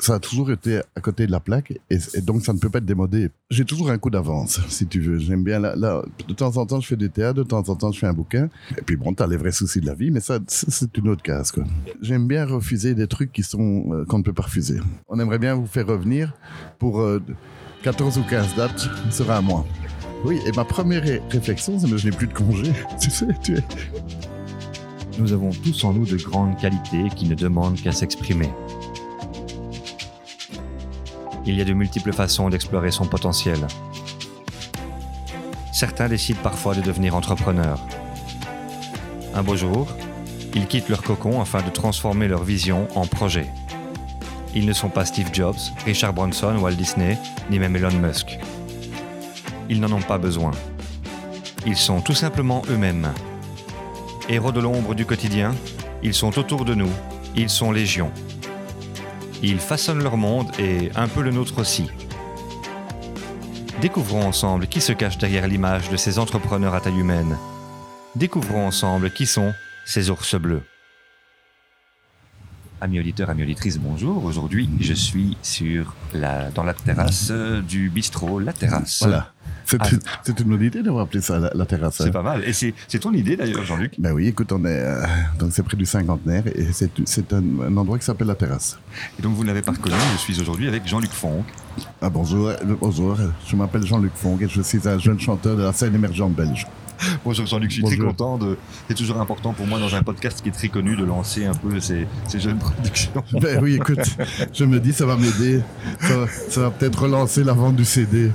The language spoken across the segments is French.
ça a toujours été à côté de la plaque et, donc ça ne peut pas être démodé. J'ai toujours un coup d'avance, si tu veux. J'aime bien de temps en temps je fais du théâtre, de temps en temps je fais un bouquin. Et puis bon, t'as les vrais soucis de la vie, mais ça c'est une autre case. J'aime bien refuser des trucs qui euh, qu'on ne peut pas refuser. On aimerait bien vous faire revenir pour euh, 14 ou 15 dates, sera à moi. Oui, et ma première ré- réflexion, c'est que je n'ai plus de congé. Tu sais, tu es. Nous avons tous en nous de grandes qualités qui ne demandent qu'à s'exprimer. Il y a de multiples façons d'explorer son potentiel. Certains décident parfois de devenir entrepreneurs. Un beau jour, ils quittent leur cocon afin de transformer leur vision en projet. Ils ne sont pas Steve Jobs, Richard Branson, Walt Disney, ni même Elon Musk. Ils n'en ont pas besoin. Ils sont tout simplement eux-mêmes. Héros de l'ombre du quotidien, ils sont autour de nous, ils sont légion. Ils façonnent leur monde et un peu le nôtre aussi. Découvrons ensemble qui se cache derrière l'image de ces entrepreneurs à taille humaine. Découvrons ensemble qui sont ces ours bleus. Amis auditeurs, amis auditrices, bonjour. Aujourd'hui, je suis sur la, dans la terrasse du bistrot La Terrasse. Voilà. C'est Ah. une- c'est une bonne idée d'avoir appelé ça la, la terrasse. C'est hein. pas mal. Et c'est ton idée d'ailleurs, Jean-Luc? Ben oui, écoute, on est euh, donc c'est près du cinquantenaire et c'est un, un endroit qui s'appelle la terrasse. Et donc vous ne l'avez pas reconnu, je suis aujourd'hui avec Jean-Luc Fonck. Ah bonjour, euh, bonjour. Je m'appelle Jean-Luc Fonck et je suis un jeune chanteur de la scène émergente belge. Bonjour Jean-Luc, je suis très content. De... C'est toujours important pour moi dans un podcast qui est très connu de lancer un peu ces, ces jeunes productions. Ben oui, écoute, je me dis ça va m'aider. Ça, va- ça va peut-être relancer la vente du CD.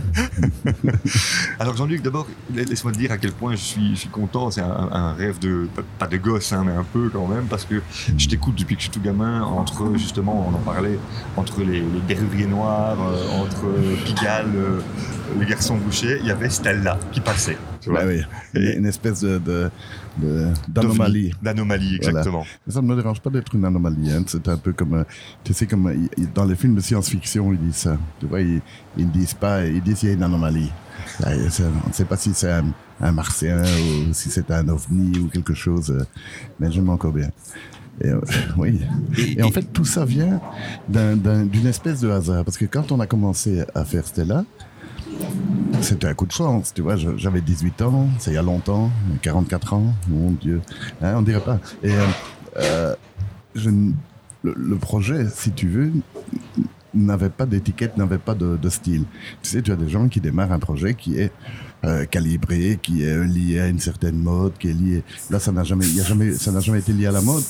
Alors Jean-Luc, d'abord, laisse-moi te dire à quel point je suis, je suis content. C'est un, un rêve de, pas de gosse, hein, mais un peu quand même, parce que je t'écoute depuis que je suis tout gamin, entre justement, on en parlait, entre les, les berruriers noirs, euh, entre Pigalle, euh, les garçons bouchers, il y avait Stella qui passait. Tu vois Ben oui, une espèce de de- de- d'anomalie. D'anomalie, Voilà. exactement. Mais Ça ne me dérange pas d'être une anomalie. Hein. C'est un peu comme, euh, tu sais, comme euh, dans les films de science-fiction, ils disent ça. Tu vois, ils, ils ne disent pas, ils disent qu'il y a une anomalie. Là, on ne sait pas si c'est un, un martien ou si c'est un ovni ou quelque chose, euh, mais j'aime encore bien. Et, euh, oui. Et, en fait, tout ça vient d'un- d'un- d'une espèce de hasard. Parce que quand on a commencé à faire Stella, c'était un coup de chance, tu vois. J'avais 18 ans, c'est il y a longtemps, 44 ans, mon Dieu. Hein, on dirait pas. Et euh, euh, je le, projet, si tu veux, n'avait pas d'étiquette, n'avait pas de, style. Tu sais, tu as des gens qui démarrent un projet qui est euh, calibré, qui est lié à une certaine mode, qui est lié. Là, ça n'a jamais, jamais, ça n'a jamais été lié à la mode.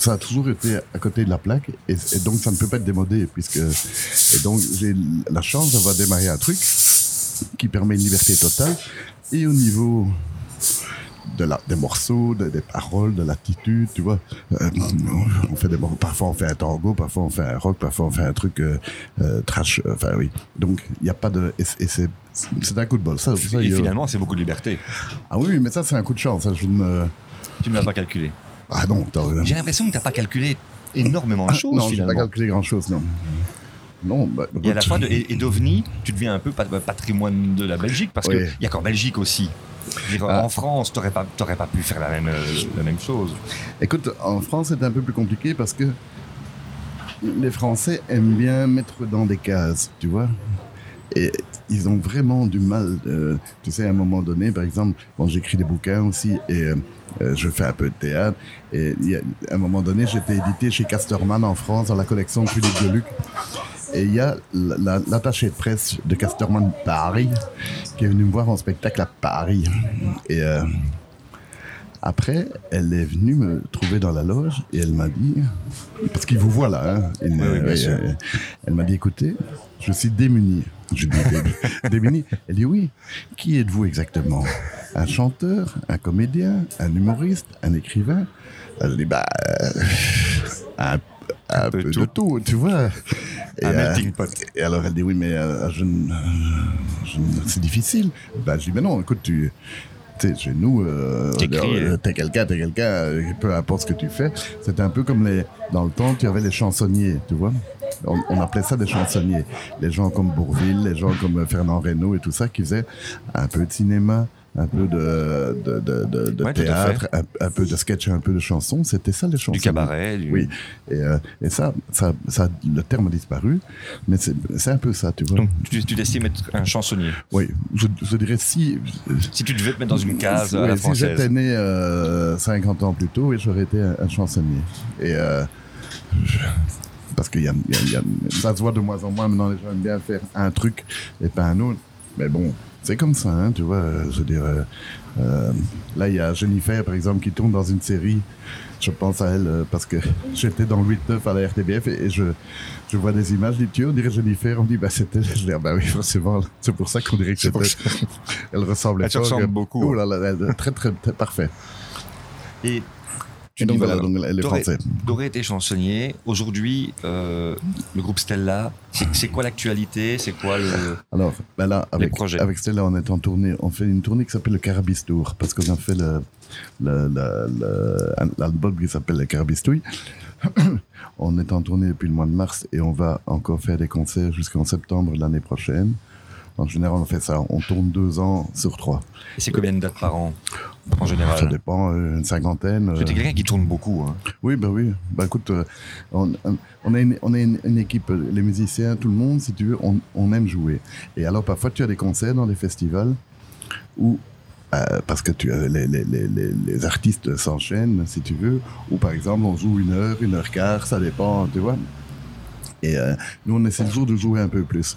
Ça a toujours été à côté de la plaque et, et donc ça ne peut pas être démodé puisque et donc j'ai la chance d'avoir démarré un truc qui permet une liberté totale et au niveau de la, des morceaux, de- des paroles, de l'attitude, tu vois. Euh, on fait des parfois on fait un tango, parfois on fait un rock, parfois on fait un truc euh, euh, trash. Enfin oui. Donc il n'y a pas de et, c'est- et c'est c'est un coup de bol. Ça, ça, Et finalement, c'est beaucoup de liberté. Ah oui, mais ça c'est un coup de chance. ça, je ne. Tu ne l'as pas calculé. Ah non, t'as- J'ai l'impression que tu n'as pas calculé énormément de Ah, choses non, j'ai finalement. pas calculé grand chose, non. Non, bah, Et à la fois, de, et, et d'OVNI, tu deviens un peu pat- patrimoine de la Belgique, parce Oui. qu'il n'y a qu'en Belgique aussi. Je dire, Ah. En France, tu n'aurais pas, pas pu faire la même, euh, la même chose. Écoute, en France, c'est un peu plus compliqué parce que les Français aiment bien mettre dans des cases, tu vois. Et ils ont vraiment du mal. euh, tu sais, à un moment donné, par exemple, bon, j'écris des bouquins aussi et euh, euh, je fais un peu de théâtre. Et il y a- à un moment donné, j'étais édité chez Casterman en France dans la collection Philippe Deluc. Et il y a la- la- l'attaché de presse de Casterman Paris qui est venu me voir en spectacle à Paris. Et euh, après, elle est venue me trouver dans la loge et elle m'a dit, parce qu'il vous voit là, hein, Oui, oui, sûr. euh, elle m'a dit, écoutez, je suis démuni. Je dis, Dé- démuni Elle dit, oui, qui êtes-vous exactement? Un chanteur, un comédien, un humoriste, un écrivain? Je dis, bah, euh, un, un peu peu, tout. de tout, tu vois. Et, Un euh, melting pot. et alors elle dit oui mais euh, je, ne- je c'est difficile. Ben, je dis mais non écoute tu chez nous, euh, euh, euh. t'es quelqu'un, t'es quelqu'un, euh, peu importe ce que tu fais. C'était un peu comme les, dans le temps, tu avais les chansonniers, tu vois. On, on appelait ça des chansonniers. Les gens comme Bourville, les gens comme euh, Fernand Reynaud et tout ça qui faisaient un peu de cinéma, un peu de, de, de, de, Ouais, à théâtre, un, un peu de sketch, un peu de chansons. C'était ça les chansons. Du cabaret. Du... Oui, et, euh, et ça, ça, ça, le terme a disparu, mais c'est un peu ça, tu vois. Donc tu, tu t'estimes être un chansonnier. oui, je, je dirais si. Si tu devais te mettre dans une case à Ouais, la si j'étais né euh, 50 ans plus tôt, oui, j'aurais été un, un chansonnier. Et euh, je- parce que y a, y a- y a- ça se voit de moins en moins maintenant, les gens aiment bien faire un truc et pas un autre. Mais bon, c'est comme ça, hein, tu vois. euh, Je veux dire, euh, euh, là, il y a Jennifer, par exemple, qui tourne dans une série. Je pense à elle euh, parce que j'étais dans le 8-9 à la RTBF et, et je, je vois des images. Je dis, tu on dirait Jennifer. On me dit, bah, c'était. Je dis, ah, bah oui, forcément. C'est pour ça qu'on dirait que c'était. Elle ressemble Elle ressemble beaucoup. Oh là là, elle- très, très, très parfait. Et tu donc dis, voilà, donc elle est t'aurais- française. Doré était chansonnier. Aujourd'hui, euh, le groupe Stella, c'est quoi l'actualité? C'est quoi le. Alors, ben là, avec, Stella, on est en tournée. On fait une tournée qui s'appelle le Carabistour, parce qu'on a fait le- le- le- le- un- l'album qui s'appelle le Carabistouille. on est en tournée depuis le mois de mars et on va encore faire des concerts jusqu'en septembre l'année prochaine. En général, on fait ça. On tourne deux ans sur trois. Et c'est combien de dates par an en Ça général dépend, euh, une cinquantaine. T'es euh, quelqu'un qui tourne beaucoup. Hein. Oui, bah oui. Bah écoute, euh, on, on a, une, on a une, une équipe, les musiciens, tout le monde, si tu veux, on, on aime jouer. Et alors parfois tu as des concerts dans des festivals où, euh, parce que tu les, les, les, les artistes s'enchaînent, si tu veux, ou par exemple on joue une heure, une heure quart, ça dépend, tu vois. Et euh, nous, on essaie toujours de jouer un peu plus.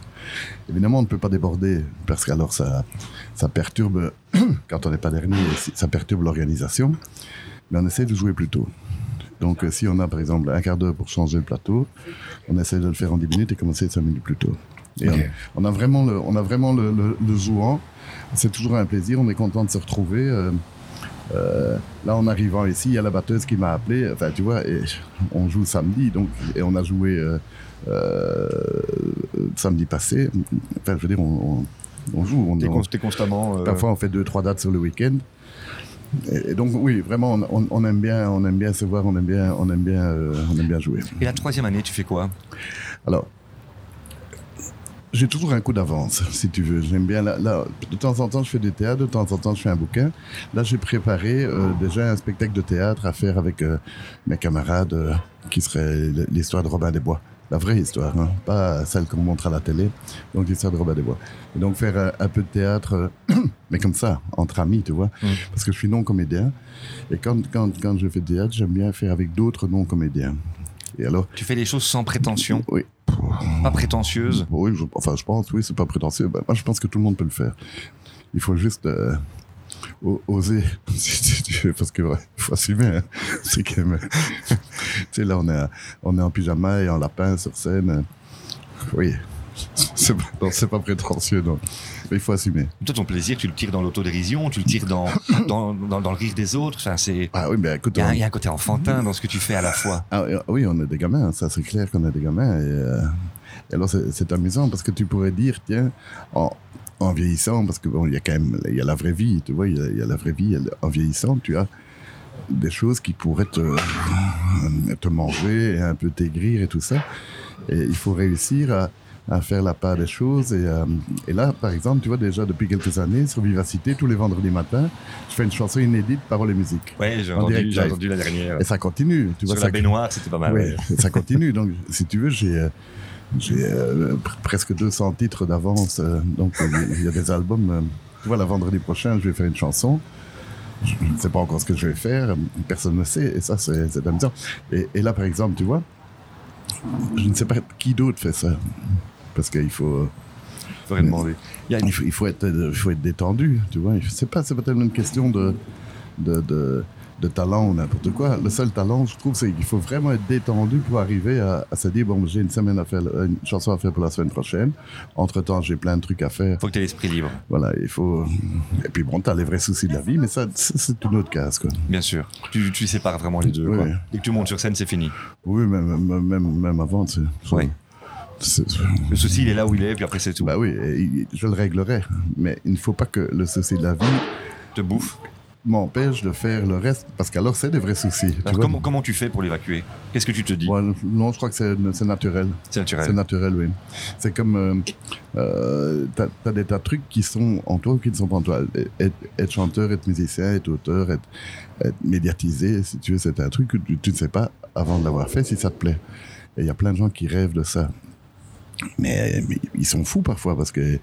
Évidemment, on ne peut pas déborder, parce qu'alors ça, ça perturbe, quand on n'est pas dernier, ça perturbe l'organisation. Mais on essaie de jouer plus tôt. Donc, euh, si on a par exemple un quart d'heure pour changer le plateau, on essaie de le faire en 10 minutes et commencer 5 minutes plus tôt. Et on, on a vraiment le, on a vraiment le, le, le jouant. C'est toujours un plaisir. On est content de se retrouver. Euh, euh, là, en arrivant ici, il y a la batteuse qui m'a appelé. Enfin, tu vois, et on joue samedi, donc et on a joué euh, euh, samedi passé. Enfin, je veux dire, on, on, on joue. On, T'es on- constamment. euh, Parfois, on fait deux, trois dates sur le week-end. Et, et donc, oui, vraiment, on, aime bien, on aime bien se voir, on aime bien, on aime bien, euh, on aime bien jouer. Et la troisième année, tu fais quoi? Alors, j'ai toujours un coup d'avance, si tu veux. J'aime bien. Là, là, de temps en temps, je fais du théâtre, de temps en temps, je fais un bouquin. Là, j'ai préparé euh, déjà un spectacle de théâtre à faire avec euh, mes camarades, euh, qui serait l'histoire de Robin des Bois. La vraie histoire, hein, pas celle qu'on montre à la télé. Donc, l'histoire de Robin des Bois. Et donc, faire euh, un peu de théâtre, mais comme ça, entre amis, tu vois. Mm. Parce que je suis non-comédien. Et quand, quand, quand je fais du théâtre, j'aime bien faire avec d'autres non-comédiens. Et alors, Tu fais les choses sans prétention, oui, pas prétentieuse? oui, je- enfin, je pense, oui, c'est pas prétentieux. Ben, moi, je pense que tout le monde peut le faire. Il faut juste euh, oser, si si tu veux, parce que ouais, faut assumer. hein. C'est quand même. tu sais, là, on est, on est en pyjama et en lapin sur scène. Oui, c'est pas, pas prétentieux, non. Mais il faut assumer. Toi, ton plaisir, tu le tires dans l'autodérision, tu le tires dans, dans, dans, dans le rire des autres. Enfin, c'est. Ah oui, mais écoute, Il y, a un- on- il y a un côté enfantin dans ce que tu fais à la fois. Ah, euh, oui, on est des gamins, ça c'est clair qu'on est des gamins. Et, euh, et alors c'est c'est amusant parce que tu pourrais dire, tiens, en, en vieillissant, parce que bon, il y a quand même, il y a la vraie vie, tu vois, il y a, il y a la vraie vie. En vieillissant, tu as des choses qui pourraient te, te manger et un peu t'aigrir et tout ça. Et il faut réussir à, à faire la part des choses. Et, euh, et là, par exemple, tu vois, déjà depuis quelques années, sur Vivacité, tous les vendredis matins, je fais une chanson inédite, paroles et musique. Ouais, j'ai En entendu, entendu la dernière. Et ça continue, tu vois. Sur ça la baignoire, c'était pas mal. oui, ouais. ça continue. Donc, si tu veux, j'ai euh, j'ai euh, pr- presque 200 titres d'avance. euh, donc, il y a des albums. euh, tu vois, la vendredi prochain, je vais faire une chanson. Je je ne sais pas encore ce que je vais faire. Personne ne sait. Et ça, c'est c'est amusant. Et, et là, par exemple, tu vois, je ne sais pas qui d'autre fait ça. Parce qu'il faut, demander. Il faut, il faut être, il faut être détendu. Tu vois, sais pas, c'est pas tellement une question de, de, de, de talent ou n'importe quoi. Le seul talent, je trouve, c'est qu'il faut vraiment être détendu pour arriver à, à se dire bon, j'ai une semaine à faire, une chanson à faire pour la semaine prochaine. Entre temps, j'ai plein de trucs à faire. faut que tu aies l'esprit libre, Voilà, il faut. Et puis bon, t'as les vrais soucis de la vie, mais ça, c'est une autre case, quoi. bien sûr. Tu, tu sépares vraiment les deux. Oui. quoi. Dès que tu montes sur scène, c'est fini. Oui, même, même, même, avant, tu sais. Oui. Le souci, il est là où il est, puis après, c'est tout. Bah oui, je le réglerai. Mais il ne faut pas que le souci de la vie te bouffe. M'empêche de faire le reste parce qu'alors c'est des vrais soucis. tu Alors, comment, comment tu fais pour l'évacuer? Qu'est-ce que tu te dis? Ouais, non, je crois que c'est naturel. C'est naturel. C'est naturel, oui. C'est comme. Euh, euh, t'as as des tas de trucs qui sont en toi ou qui ne sont pas en toi. Être, être chanteur, être musicien, être auteur, être, être médiatisé, si tu veux, c'est un truc que tu, tu ne sais pas avant de l'avoir fait si ça te plaît. Et il y a plein de gens qui rêvent de ça. Mais, mais ils sont fous parfois parce que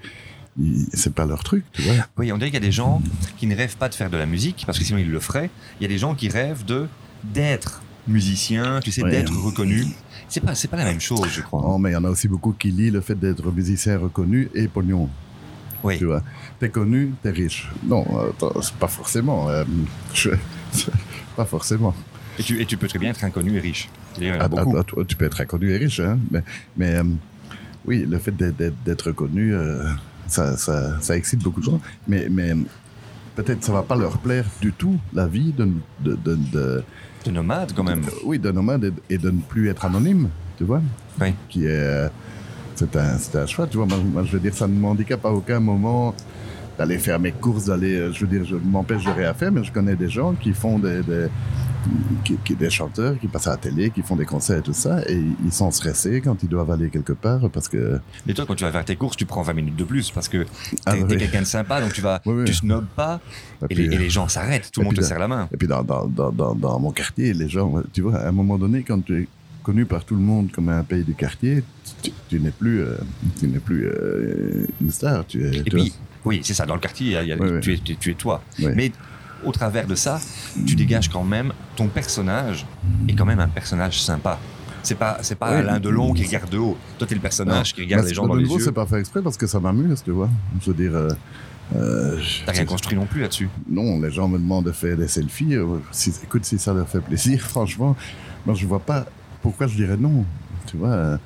c'est pas leur truc, tu vois. Oui, on dirait qu'il y a des gens qui ne rêvent pas de faire de la musique, parce que sinon ils le feraient. Il y a des gens qui rêvent de d'être musicien, tu sais, Ouais. d'être reconnu. C'est pas, c'est pas la même chose, je crois. Oh, mais il y en a aussi beaucoup qui lient le fait d'être musicien reconnu et pognon. Oui. Tu vois, t'es connu, t'es riche. Non, c'est pas forcément. euh, je- pas forcément. Et tu, et tu peux très bien être inconnu et riche. Il y en a Ah, beaucoup. ah, ah, tu peux être inconnu et riche, hein, mais, mais euh, oui, le fait d'être reconnu, euh, ça, ça, ça excite beaucoup de gens. Mais, mais peut-être ça va pas leur plaire du tout la vie de, de, de, de- De nomade, quand même. oui, de nomade et, et de ne plus être anonyme, tu vois. Oui. Qui est, euh, c'est un, un choix, tu vois. Moi, moi, je veux dire, ça ne m'handicape à aucun moment d'aller faire mes courses, d'aller, euh, je veux dire, je m'empêche de rien faire, mais je connais des gens qui font des, des, qui, qui- des chanteurs qui passent à la télé, qui font des concerts et tout ça, et ils sont stressés quand ils doivent aller quelque part parce que Mais toi, quand tu vas faire tes courses, tu prends 20 minutes de plus, parce que t'es Ah, oui. quelqu'un de sympa, donc tu vas, Oui, oui. tu snobs pas, Et et, puis, les, et euh, les gens s'arrêtent, tout le monde te puis, serre la main. Et puis dans, dans, dans, dans, dans mon quartier, les gens, tu vois, à un moment donné, quand tu es connu par tout le monde comme un pays du quartier, tu, tu n'es plus, euh, tu n'es plus euh, une star. Tu es, Et tu puis, oui, c'est ça, dans le quartier, il y a- Oui. Tu, es, tu es- tu es toi. Oui. Mais au travers de ça, tu dégages quand même, ton personnage est quand même un personnage sympa. C'est pas, c'est pas Oui. Alain Delon qui regarde de haut. Toi, t'es le personnage qui regarde Mais les gens de dans les nouveau, yeux. c'est pas fait exprès parce que ça m'amuse, tu vois. Je veux dire, euh, euh, T'as rien construit non plus là-dessus. non, les gens me demandent de faire des selfies. euh, si, écoute, si ça leur fait plaisir, franchement, moi je vois pas pourquoi je dirais non. Tu vois,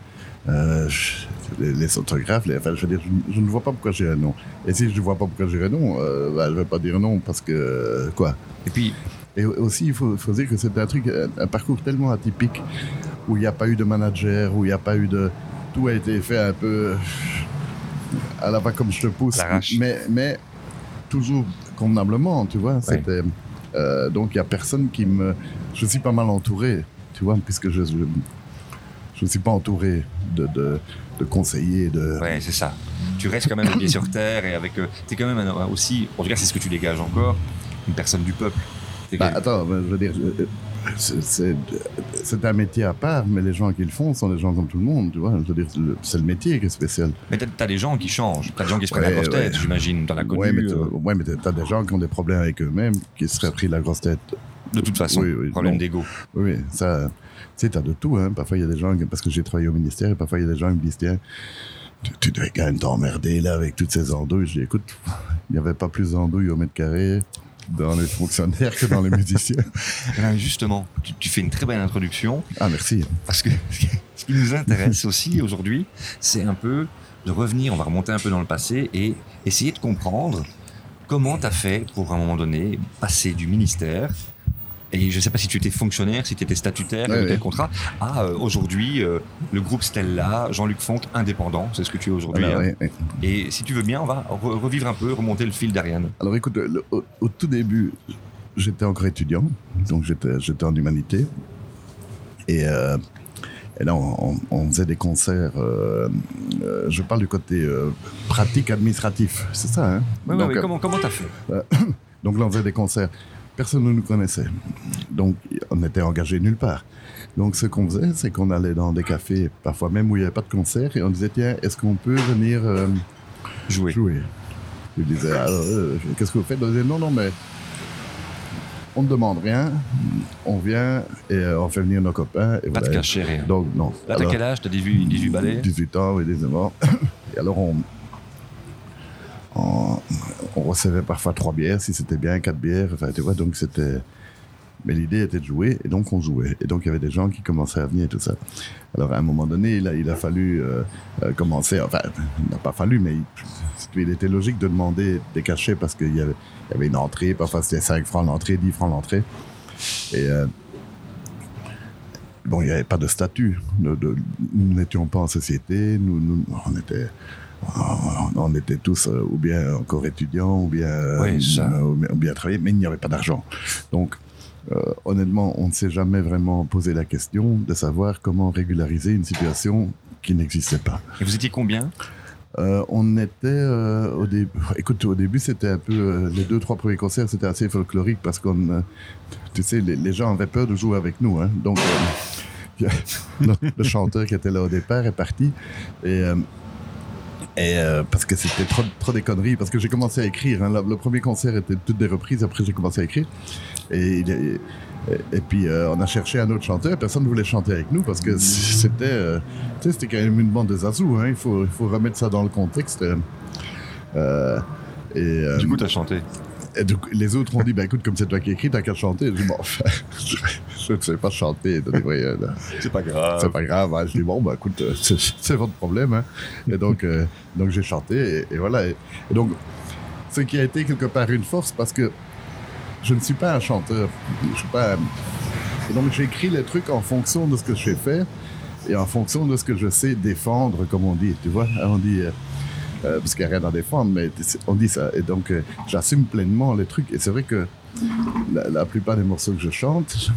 euh, je- les, les autographes, les, enfin, je veux dire, je, je ne vois pas pourquoi je dirais non. Et si je ne vois pas pourquoi je dirais non, euh, bah, je vais pas dire non parce que euh, quoi. Et puis, Et aussi, il faut, faut dire que c'est un truc, un, un parcours tellement atypique où il n'y a pas eu de manager, où il n'y a pas eu de. Tout a été fait un peu à la va comme je te pousse, mais, mais toujours convenablement, tu vois. Euh, donc il n'y a personne qui me. Je suis pas mal entouré, tu vois, puisque je je, je ne suis pas entouré de, de, de conseillers, de. ouais, c'est ça. Tu restes quand même les pieds sur terre et avec. Euh, t'es quand même un- aussi, en tout cas, c'est ce que tu dégages encore, une personne du peuple. Bah, attends, je veux dire, euh, c'est- c'est un métier à part, mais les gens qui le font sont des gens comme tout le monde, tu vois. Je veux dire, c'est le métier qui est spécial. Mais t'as, t'as des gens qui changent. T'as des gens qui se prennent Ouais, la grosse ouais. tête, j'imagine. T'en as connu. Ouais, mais t'as euh, ouais, des gens qui ont des problèmes avec eux-mêmes, qui se seraient pris la grosse tête. de toute façon, Oui, oui, problème d'ego. Oui, oui, ça, tu sais, t'as de tout, hein. Parfois, il y a des gens, parce que j'ai travaillé au ministère, et parfois, il y a des gens qui me disent, tiens, tu, tu devais quand même t'emmerder, là, avec toutes ces andouilles. Je dis, écoute, il n'y avait pas plus d'andouilles au mètre carré dans les fonctionnaires que dans les musiciens. Eh ben, justement, tu, tu fais une très belle introduction Ah, merci. parce que ce qui nous intéresse aussi aujourd'hui, c'est un peu de revenir, on va remonter un peu dans le passé et essayer de comprendre comment tu as fait pour à un moment donné passer du ministère. Et je ne sais pas si tu étais fonctionnaire, si tu étais statutaire, Ouais, quel ouais. contrat, à euh, aujourd'hui euh, le groupe Stella, Jean-Luc Fonck, indépendant, c'est ce que tu es aujourd'hui. Voilà, hein. Et si tu veux bien, on va re- revivre un peu, remonter le fil d'Ariane. Alors écoute, le- au, au tout début, j'étais encore étudiant, donc j'étais en humanité. Et, euh, et là, on, faisait des concerts. euh, euh, je parle du côté euh, pratique administratif, c'est ça, hein? Ouais, donc, ouais, comment comment t'as fait? donc là, on faisait des concerts. Personne ne nous connaissait. Donc, on n'était engagé nulle part. Donc, ce qu'on faisait, c'est qu'on allait dans des cafés, parfois même où il n'y avait pas de concert, et on disait, tiens, est-ce qu'on peut venir euh, Jouer. jouer? Je disais, alors, euh, qu'est-ce que vous faites? On disait, non, non, mais on ne demande rien, on vient et euh, on fait venir nos copains. Et Pas de cachet, rien. Donc, non. Là, t'as quel âge? T'as 18, 18 balais? 18 ans, oui, 19 ans. Et alors, on, on, on recevait parfois trois bières, si c'était bien, quatre bières. Enfin, tu vois, donc c'était. Mais l'idée était de jouer, et donc on jouait. Et donc il y avait des gens qui commençaient à venir et tout ça. Alors à un moment donné, il a, il a fallu euh, euh, commencer. Enfin, il n'a pas fallu, mais il, était logique de demander des cachets parce qu'il y y avait une entrée. Parfois c'était 5 francs l'entrée, 10 francs l'entrée. Et. euh, bon, il n'y avait pas de statut. Nous n'étions pas en société. Nous, nous, on était, on était tous euh, ou bien encore étudiants, ou bien, Oui, ça. euh, ou bien, ou bien travaillés, mais il n'y avait pas d'argent. Donc, euh, honnêtement, on ne s'est jamais vraiment posé la question de savoir comment régulariser une situation qui n'existait pas. Et vous étiez combien? Euh, on était euh, au début. Écoute, au début, c'était un peu euh, les deux, trois premiers concerts, c'était assez folklorique parce qu'on, tu sais, les, les gens avaient peur de jouer avec nous. Hein. Donc, le chanteur qui était là au départ est parti et. Et euh, parce que c'était trop, trop des conneries, parce que j'ai commencé à écrire. hein. Le, premier concert était toutes des reprises, après j'ai commencé à écrire. Et, et, puis euh, on a cherché un autre chanteur, personne ne voulait chanter avec nous parce que c'était euh, tu c'était quand même une bande de zazous. Hein. Il, faut, il faut remettre ça dans le contexte. euh, euh, et, euh, Du coup, t'as chanté. Et donc, les autres ont dit, bah, écoute, comme c'est toi qui écris, t'as qu'à chanter. Je dis, bon, enfin, je, je ne sais pas chanter. euh, C'est pas grave. c'est pas grave. hein. Je dis, bon, bah, écoute, euh, c'est votre problème. Hein. Et donc, euh, donc j'ai chanté, et, et voilà. Et, et donc, ce qui a été quelque part une force, parce que je ne suis pas un chanteur. Je suis pas. Et donc, j'écris les trucs en fonction de ce que je sais faire et en fonction de ce que je sais défendre, comme on dit. Tu vois, on dit. euh, euh, parce qu'il n'y a rien à défendre, mais on dit ça. Et donc, euh, j'assume pleinement les trucs. Et c'est vrai que la, la plupart des morceaux que je chante,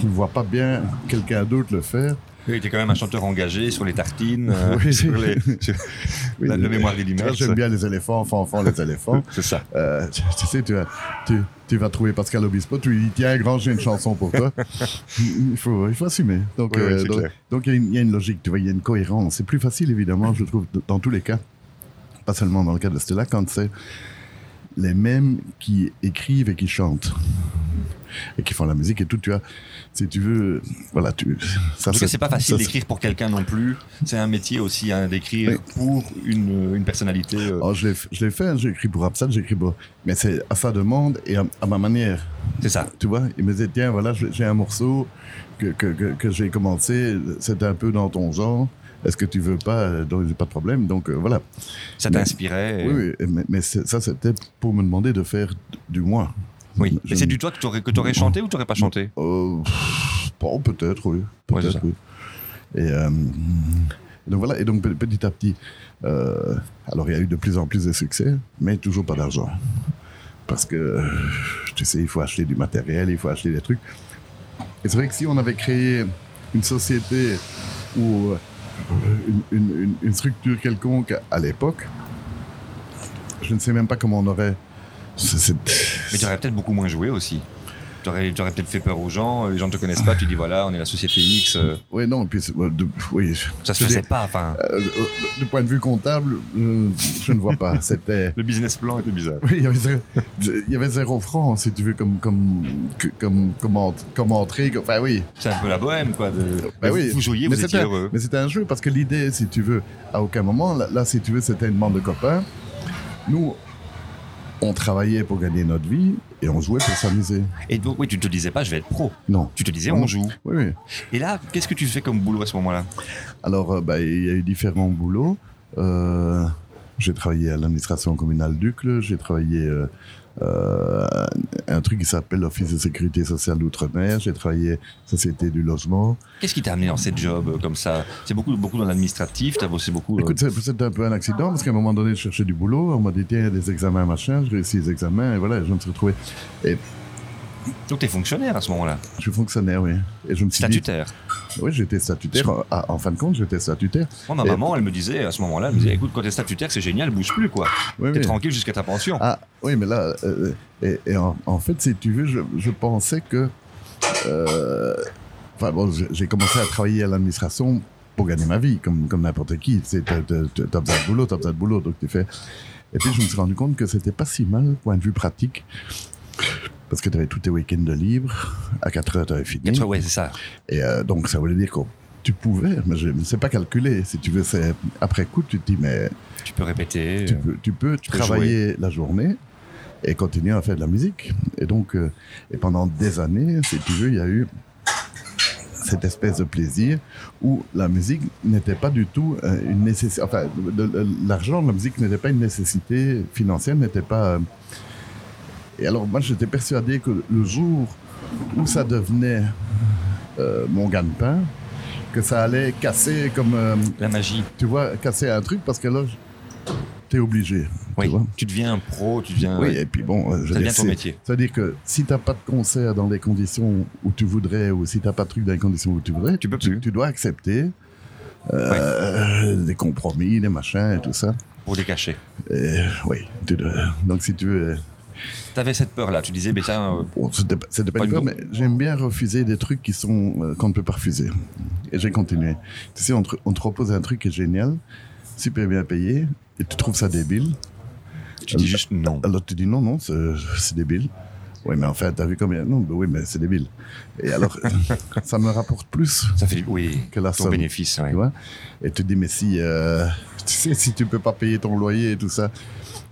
je ne vois pas bien quelqu'un d'autre le faire. Oui, t'es quand même un chanteur engagé sur les tartines, euh, Oui. sur les, sur Oui, la, le mémoire Tu d'Illimers. J'aime bien les éléphants, enfants, enfants, les éléphants. C'est ça. Euh, tu, tu sais, tu, vas- tu, tu vas trouver Pascal Obispo, tu lui dis tiens, grand, j'ai une chanson pour toi. il, faut, il faut assumer. Donc, Oui, euh, donc, il y, a une- il y a une logique, tu vois, il y a une cohérence. C'est plus facile, évidemment, je trouve, dans tous les cas. Pas seulement dans le cas de Stella, quand c'est les mêmes qui écrivent et qui chantent. Et qui font la musique et tout, tu vois. Si tu veux, voilà, tu. Ça, tout cas, c'est pas facile d'écrire pour quelqu'un non plus. C'est un métier aussi hein, d'écrire Oui. pour une, une personnalité. euh, Oh, je l'ai fait, hein, j'ai écrit pour Absat, j'ai écrit pour. Mais c'est à sa demande et à, à ma manière. C'est ça. Tu vois, il me disait, tiens, voilà, j'ai un morceau que, que, que, que j'ai commencé, c'est un peu dans ton genre. Est-ce que tu veux pas Euh, Donc, j'ai pas de problème. Donc, euh, voilà. Ça t'inspirait. et- Oui, oui, mais, ça, c'était pour me demander de faire du moi. Oui. Je Et c'est du toi que que t'aurais chanté ou t'aurais pas chanté? Euh, bon, peut-être, oui. Peut-être, oui. Et, euh, donc voilà, et donc pe- petit à petit, euh, alors il y a eu de plus en plus de succès, mais toujours pas d'argent. Parce que, euh, tu sais, il faut acheter du matériel, il faut acheter des trucs. Et c'est vrai que si on avait créé une société euh, une, une- une- structure quelconque à l'époque, je ne sais même pas comment on aurait. Mais tu aurais peut-être beaucoup moins joué aussi. Tu aurais, peut-être fait peur aux gens, les gens ne te connaissent pas, tu dis voilà, on est la société X, euh, Oui, non, puis c'est- ouais, de- oui, ça se faisait pas. Enfin, euh, euh, du point de vue comptable, euh, je ne vois pas. C'était. le business plan était bizarre. Oui, il y avait zéro, il y avait zéro franc, si tu veux, comme, comme, comme, comme, comme entrée. Enfin, oui. C'est un peu la bohème, quoi. De... Ben vous, oui. vous jouiez, Mais vous c'était étiez heureux. Mais c'était un jeu parce que l'idée, si tu veux, à aucun moment, là, là, si tu veux, c'était une bande de copains. Nous, on travaillait pour gagner notre vie et on jouait pour s'amuser. Et donc, oui, tu te disais pas, je vais être pro. Non. Tu te disais, on joue. Oui, oui. Et là, qu'est-ce que tu fais comme boulot à ce moment-là? Alors, euh, bah, il y a eu différents boulots. Euh, j'ai travaillé à l'administration communale d'Ucle, j'ai travaillé euh, un truc qui s'appelle l'Office de sécurité sociale d'Outre-mer, j'ai travaillé Société du logement. Qu'est-ce qui t'a amené dans cette job euh, comme ça? C'est beaucoup, beaucoup dans l'administratif, t'as bossé beaucoup. euh, Écoute, c'est- c'était un peu un accident parce qu'à un moment donné, je cherchais du boulot, on m'a dit, tiens, il y a des examens, machin, j'ai réussi les examens, et voilà, je me suis retrouvé. Donc t'es fonctionnaire à ce moment-là, Je suis fonctionnaire, oui. Et je me suis statutaire. dit, oui, j'étais statutaire. En, en fin de compte, j'étais statutaire. Moi, ma Et- maman, elle me disait à ce moment-là, elle me disait, écoute, quand t'es statutaire, c'est génial, bouge plus, quoi. Oui, T'es oui. tranquille jusqu'à ta pension. Ah, oui, mais là, euh, et, et en, en fait, si tu veux, je, je pensais que. euh, Enfin, bon, j'ai- commencé à travailler à l'administration pour gagner ma vie, comme, comme n'importe qui. Tu t'as besoin de boulot, t'as besoin de boulot, donc tu fais. Et puis, je me suis rendu compte que c'était pas si mal, point de vue pratique. Parce que tu avais tous tes week-ends de libre, à 4 heures, tu avais fini. Quatre fois, ouais, c'est ça. Et euh, donc, ça voulait dire que tu pouvais, mais je ne sais pas calculer. Si tu veux, c'est après coup, tu te dis, mais Tu peux répéter. tu euh, peux, tu peux peux travailler la journée et continuer à faire de la musique. Et donc, euh, et pendant des années, si tu veux, il y a eu cette espèce de plaisir où la musique n'était pas du tout euh, une nécessité. Enfin, l'argent la musique n'était pas une nécessité financière, n'était pas. euh, Et alors, moi, j'étais persuadé que le jour où ça devenait euh, mon gagne-pain, que ça allait casser comme, euh, La magie. tu vois, casser un truc parce que là, tu es obligé. Oui. Tu vois Tu deviens un pro, tu deviens. oui, et puis bon, euh, je Ça devient ton métier. C'est-à-dire que si tu n'as pas de concert dans les conditions où tu voudrais, ou si tu n'as pas de truc dans les conditions où tu voudrais, Tu peux plus. tu dois accepter euh, des compromis, des machins et tout ça. Pour les cacher. Oui, tu dois- donc si tu veux. Tu avais cette peur-là. Tu disais, mais tiens, euh, Bon, c'était pas, c'était pas Pas une peur, mais j'aime bien refuser des trucs qui sont euh, qu'on ne peut pas refuser. Et j'ai continué. Tu sais, on te, on te propose un truc qui est génial, super bien payé, et tu trouves ça débile. tu dis juste non. Alors tu dis non, non, c'est débile. Oui, mais en fait, t'as vu combien? Non, ben oui, mais c'est débile. Et alors, ça me rapporte plus, Ça fait. Oui. Que la ton somme. bénéfice. ouais. tu vois? Et tu te dis, mais si, euh, tu sais, si tu peux pas payer ton loyer et tout ça.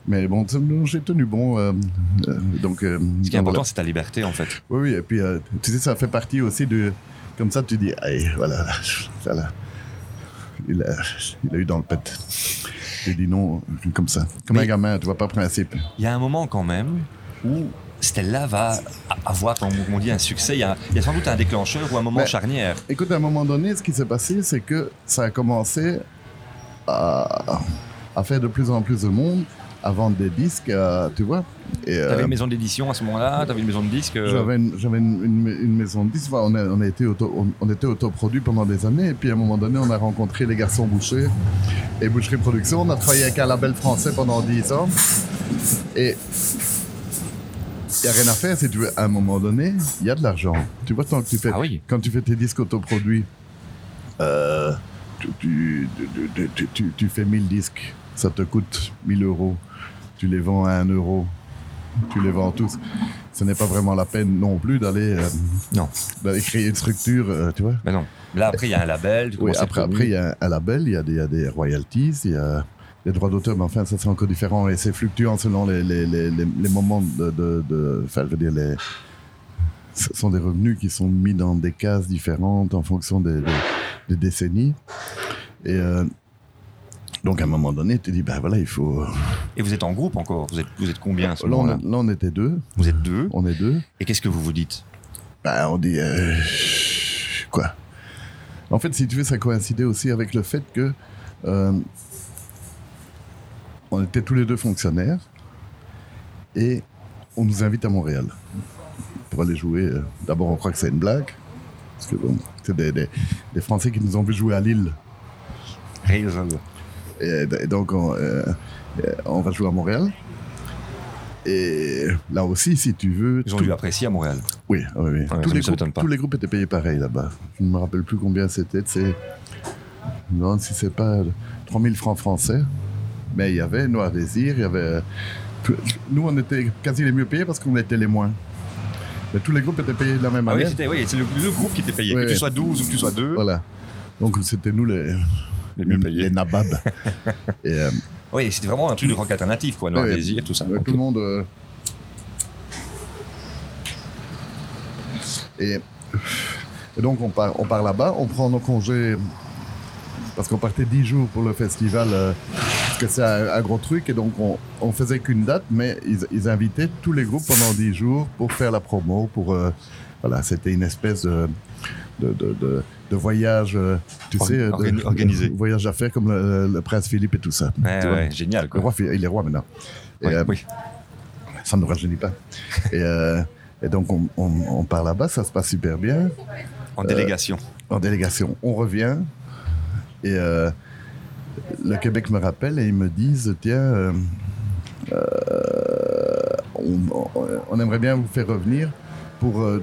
Mais bon, tu- j'ai tenu bon. euh, euh, donc, euh, Ce qui est important, c'est ta liberté, en fait. Oui, oui, et puis tu sais, ça fait partie aussi de. Comme ça, tu dis, hey, voilà, ça là. Il a, il a eu dans le pet. Il dit non, comme ça. Comme Mais- un gamin, tu vois pas principe. Il y a un moment quand même où Stella va avoir, comme on dit, un succès. Il y a, il y a sans doute un déclencheur ou un moment charnière. Écoute, à un moment donné, ce qui s'est passé, c'est que ça a commencé à, à faire de plus en plus de monde, à vendre des disques, à- tu vois. Euh, T'avais une maison d'édition à ce moment-là T'avais une maison de disques euh, J'avais une, maison de disques. Enfin, on, a, on, a été auto, on, on était autoproduit pendant des années. Et puis à un moment donné, on a rencontré les garçons Boucher et Boucherie Production. On a travaillé avec un label français pendant 10 ans. Et il n'y a rien à faire si tu veux. À un moment donné, il y a de l'argent. Tu vois, tant que tu fais, Ah oui. quand tu fais tes disques autoproduits, euh, tu- tu fais 1000 disques. Ça te coûte 1000 euros. Tu les vends à 1 euro. Tu les vends tous ce n'est pas vraiment la peine non plus d'aller euh, Non. d'aller créer une structure, euh, tu vois. Ben non. Là, après, il y a un label. tu Oui, après, après, il y a un, un label, il y, a des, il y a des royalties, il y a des droits d'auteur, mais enfin, ça c'est encore différent et c'est fluctuant selon les, les, les, les, les moments de, de, de- Enfin, je veux dire, les, ce sont des revenus qui sont mis dans des cases différentes en fonction des, des, des décennies. Et euh, donc, à un moment donné, tu te dis, ben voilà, il faut. Et vous êtes en groupe encore? Vous êtes, vous êtes combien à ce Là, on, là, on était deux. Vous êtes deux? On est deux. Et qu'est-ce que vous vous dites? Ben, on dit. euh, quoi? En fait, si tu veux, ça coïncidait aussi avec le fait que. euh, on était tous les deux fonctionnaires. Et on nous invite à Montréal. Pour aller jouer. euh, D'abord, on croit que c'est une blague. Parce que bon, c'est des, des- des Français qui nous ont vu jouer à Lille. Et, et donc, on, euh, euh, on va jouer à Montréal. Et là aussi, si tu veux. Ils ont tout- dû apprécier à Montréal. oui, oui, oui. Ouais, tous, les me groupes, pas. tous les groupes étaient payés pareil là-bas. Je ne me rappelle plus combien c'était. C'est. Non, si c'est pas 3000 francs français. Mais il y avait Noir Désir, il y avait. Nous, on était quasi les mieux payés parce qu'on était les moins. Mais tous les groupes étaient payés de la même Ah oui, manière. oui, c'est le, le groupe qui était payé. Que tu sois 12 ou que tu sois 2, Voilà. Donc c'était nous les, les mieux payés. les nababs. Et euh, Oui, c'était vraiment un truc de rock alternatif, quoi. Noir Ouais, Désir, tout ça. Ouais. Tout le monde. euh, Et, et donc, on part, on part là-bas, on prend nos congés. Parce qu'on partait 10 jours pour le festival, euh, parce que c'est un, un gros truc, et donc on, on faisait qu'une date, mais ils, ils invitaient tous les groupes pendant 10 jours pour faire la promo. Pour, euh, voilà, c'était une espèce de, de, de, de- de voyage, euh, tu Or- sais, de- organi- organisé. de voyage d'affaires comme le, le prince Philippe et tout ça. Ouais, génial, Le roi, il est roi maintenant. Et, Ouais, euh, oui. ça ne nous rajeunit pas. et, euh, et donc, on, on- on part là-bas, ça se passe super bien. En délégation. En délégation, on revient. Et euh, le Québec me rappelle et ils me disent tiens, euh, euh, on, aimerait bien vous faire revenir pour euh,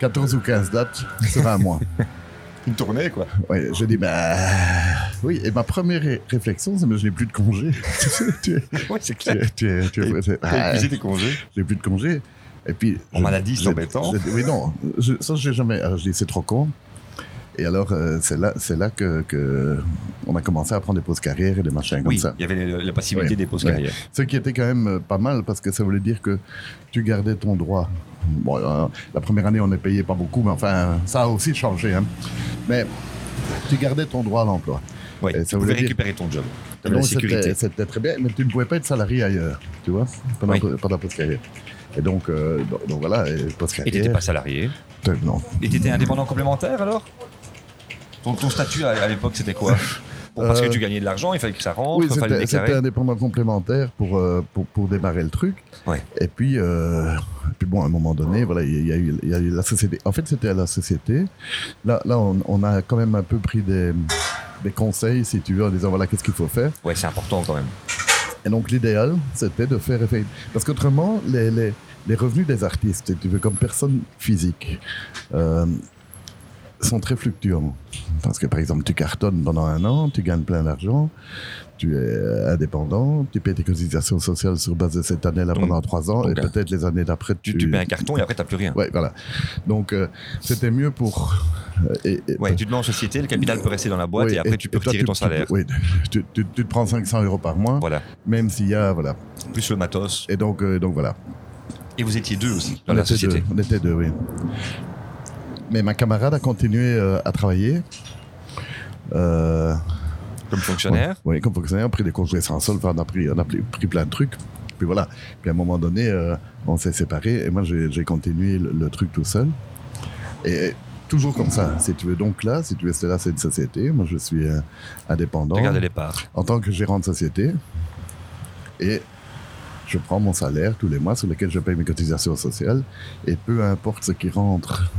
14 ou 15 dates sur un mois. Une tournée, quoi. Ouais, je dis bah oui. Et ma première ré- réflexion, c'est mais je n'ai plus de congé. tu es- Oui, c'est es- tu es- tu es- épuisé tes congés. j'ai plus de congé. Et puis. En je- maladie, c'est embêtant. je- Oui, non. je- ça, j'ai jamais. Alors, je dis, c'est trop con. Et alors, euh, c'est là, c'est là que, que on a commencé à prendre des pauses carrières et des machins comme Oui, ça. il y avait la, possibilité Ouais, des pauses ouais. carrières. Ce qui était quand même euh, pas mal parce que ça voulait dire que tu gardais ton droit. Bon, euh, la première année, on ne payé pas beaucoup, mais enfin, ça a aussi changé. hein. Mais tu gardais ton droit à l'emploi. Oui, Et tu ça pouvais dire- récupérer ton job. Donc, sécurité. c'était très bien, mais tu ne pouvais pas être salarié ailleurs, tu vois, pendant, Oui. pendant la post-carrière. Et donc, euh, donc, donc voilà, et Et tu n'étais post-carrière. pas salarié. euh, Non. Et tu étais indépendant complémentaire alors? Ton, ton statut à, à l'époque, c'était quoi? Bon, Parce Euh, que tu gagnais de l'argent, il fallait que ça rentre, Oui, il fallait c'était indépendant complémentaire pour, euh, pour, pour démarrer le truc. Ouais. Et puis, euh, puis bon, à un moment donné, voilà, il y, a eu- il y a eu la société. En fait, c'était à la société. Là, là on, on a quand même un peu pris des, des conseils, si tu veux, en disant voilà, qu'est-ce qu'il faut faire. Ouais, c'est important quand même. Et donc, l'idéal, c'était de faire effet. Parce qu'autrement, les, les, les revenus des artistes, tu veux, comme personne physique, euh, sont très fluctuants. Parce que, par exemple, tu cartonnes pendant un an, tu gagnes plein d'argent, tu es indépendant, tu payes tes cotisations sociales sur base de cette année-là Donc- pendant trois ans, et peut-être les années d'après, Tu, tu... mets un carton et après, tu n'as plus rien. Ouais, voilà. Donc, euh, c'était mieux pour... euh, et- et- Ouais, tu te mets en société, le capital peut rester dans la boîte oui, et après, tu peux toi, retirer ton tu- salaire. oui, tu, tu- tu te prends 500 euros par mois, Voilà. même s'il y a... Voilà. Plus le matos. Et donc, euh, donc voilà. Et vous étiez deux aussi dans on la société. Deux, on était deux, oui. Mais ma camarade a continué euh, à travailler. Euh, Comme fonctionnaire? Oui, comme fonctionnaire, on a pris des congés sans solde, enfin, on a pris, on a pris, pris plein de trucs. Puis voilà. Puis à un moment donné, euh, on s'est séparés et moi j'ai continué le, le truc tout seul. Et toujours comme ça, si tu veux. Donc là, si tu veux, c'est là, c'est une société. Moi je suis euh, indépendant gardais les parts. en tant que gérant de société. Et je prends mon salaire tous les mois sur lequel je paye mes cotisations sociales. Et peu importe ce qui rentre,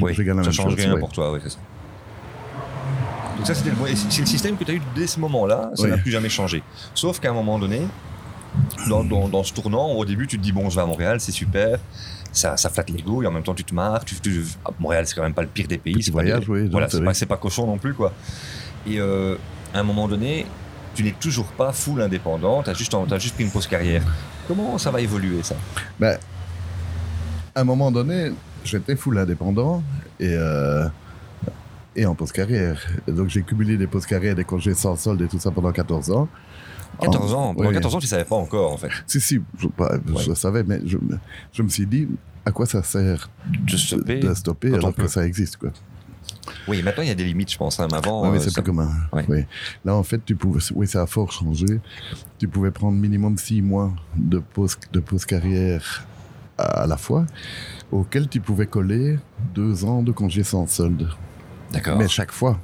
Oui, ça même change rien ouais. pour toi, oui, c'est ça. Donc ça, c'était le, et c'est le système que tu as eu dès ce moment-là, ça Oui. n'a plus jamais changé. Sauf qu'à un moment donné, dans, dans- dans ce tournant, au début, tu te dis, bon, je vais à Montréal, c'est super, ça, ça flatte l'ego, et en même temps, tu te marres. Tu, tu- ah, Montréal, c'est quand même pas le pire des pays. C'est pas voyage, oui, donc Voilà, c'est pas, pas cochon non plus, quoi. Et euh, à un moment donné, tu n'es toujours pas full indépendant, tu as juste, juste pris une pause carrière. Comment ça va évoluer, ça? Ben, à un moment donné, j'étais full indépendant et, euh, et en post-carrière. Donc j'ai cumulé des post-carrières, des congés sans solde et tout ça pendant 14 ans. 14 En- ans, pendant oui. 14 ans, tu savais pas encore, en fait. Si, si, je, bah, je savais, mais je, je me suis dit, à quoi ça sert De stopper de stopper alors que ça existe quoi. Oui, maintenant, il y a des limites, je pense. hein, mais avant, mais euh, c'est ça- plus commun. Ouais. Oui. Là, en fait, tu pouvais, oui, ça a fort changé. Tu pouvais prendre minimum six mois de pause, de pause carrière à la fois, auquel tu pouvais coller deux ans de congé sans solde. D'accord. Mais chaque fois.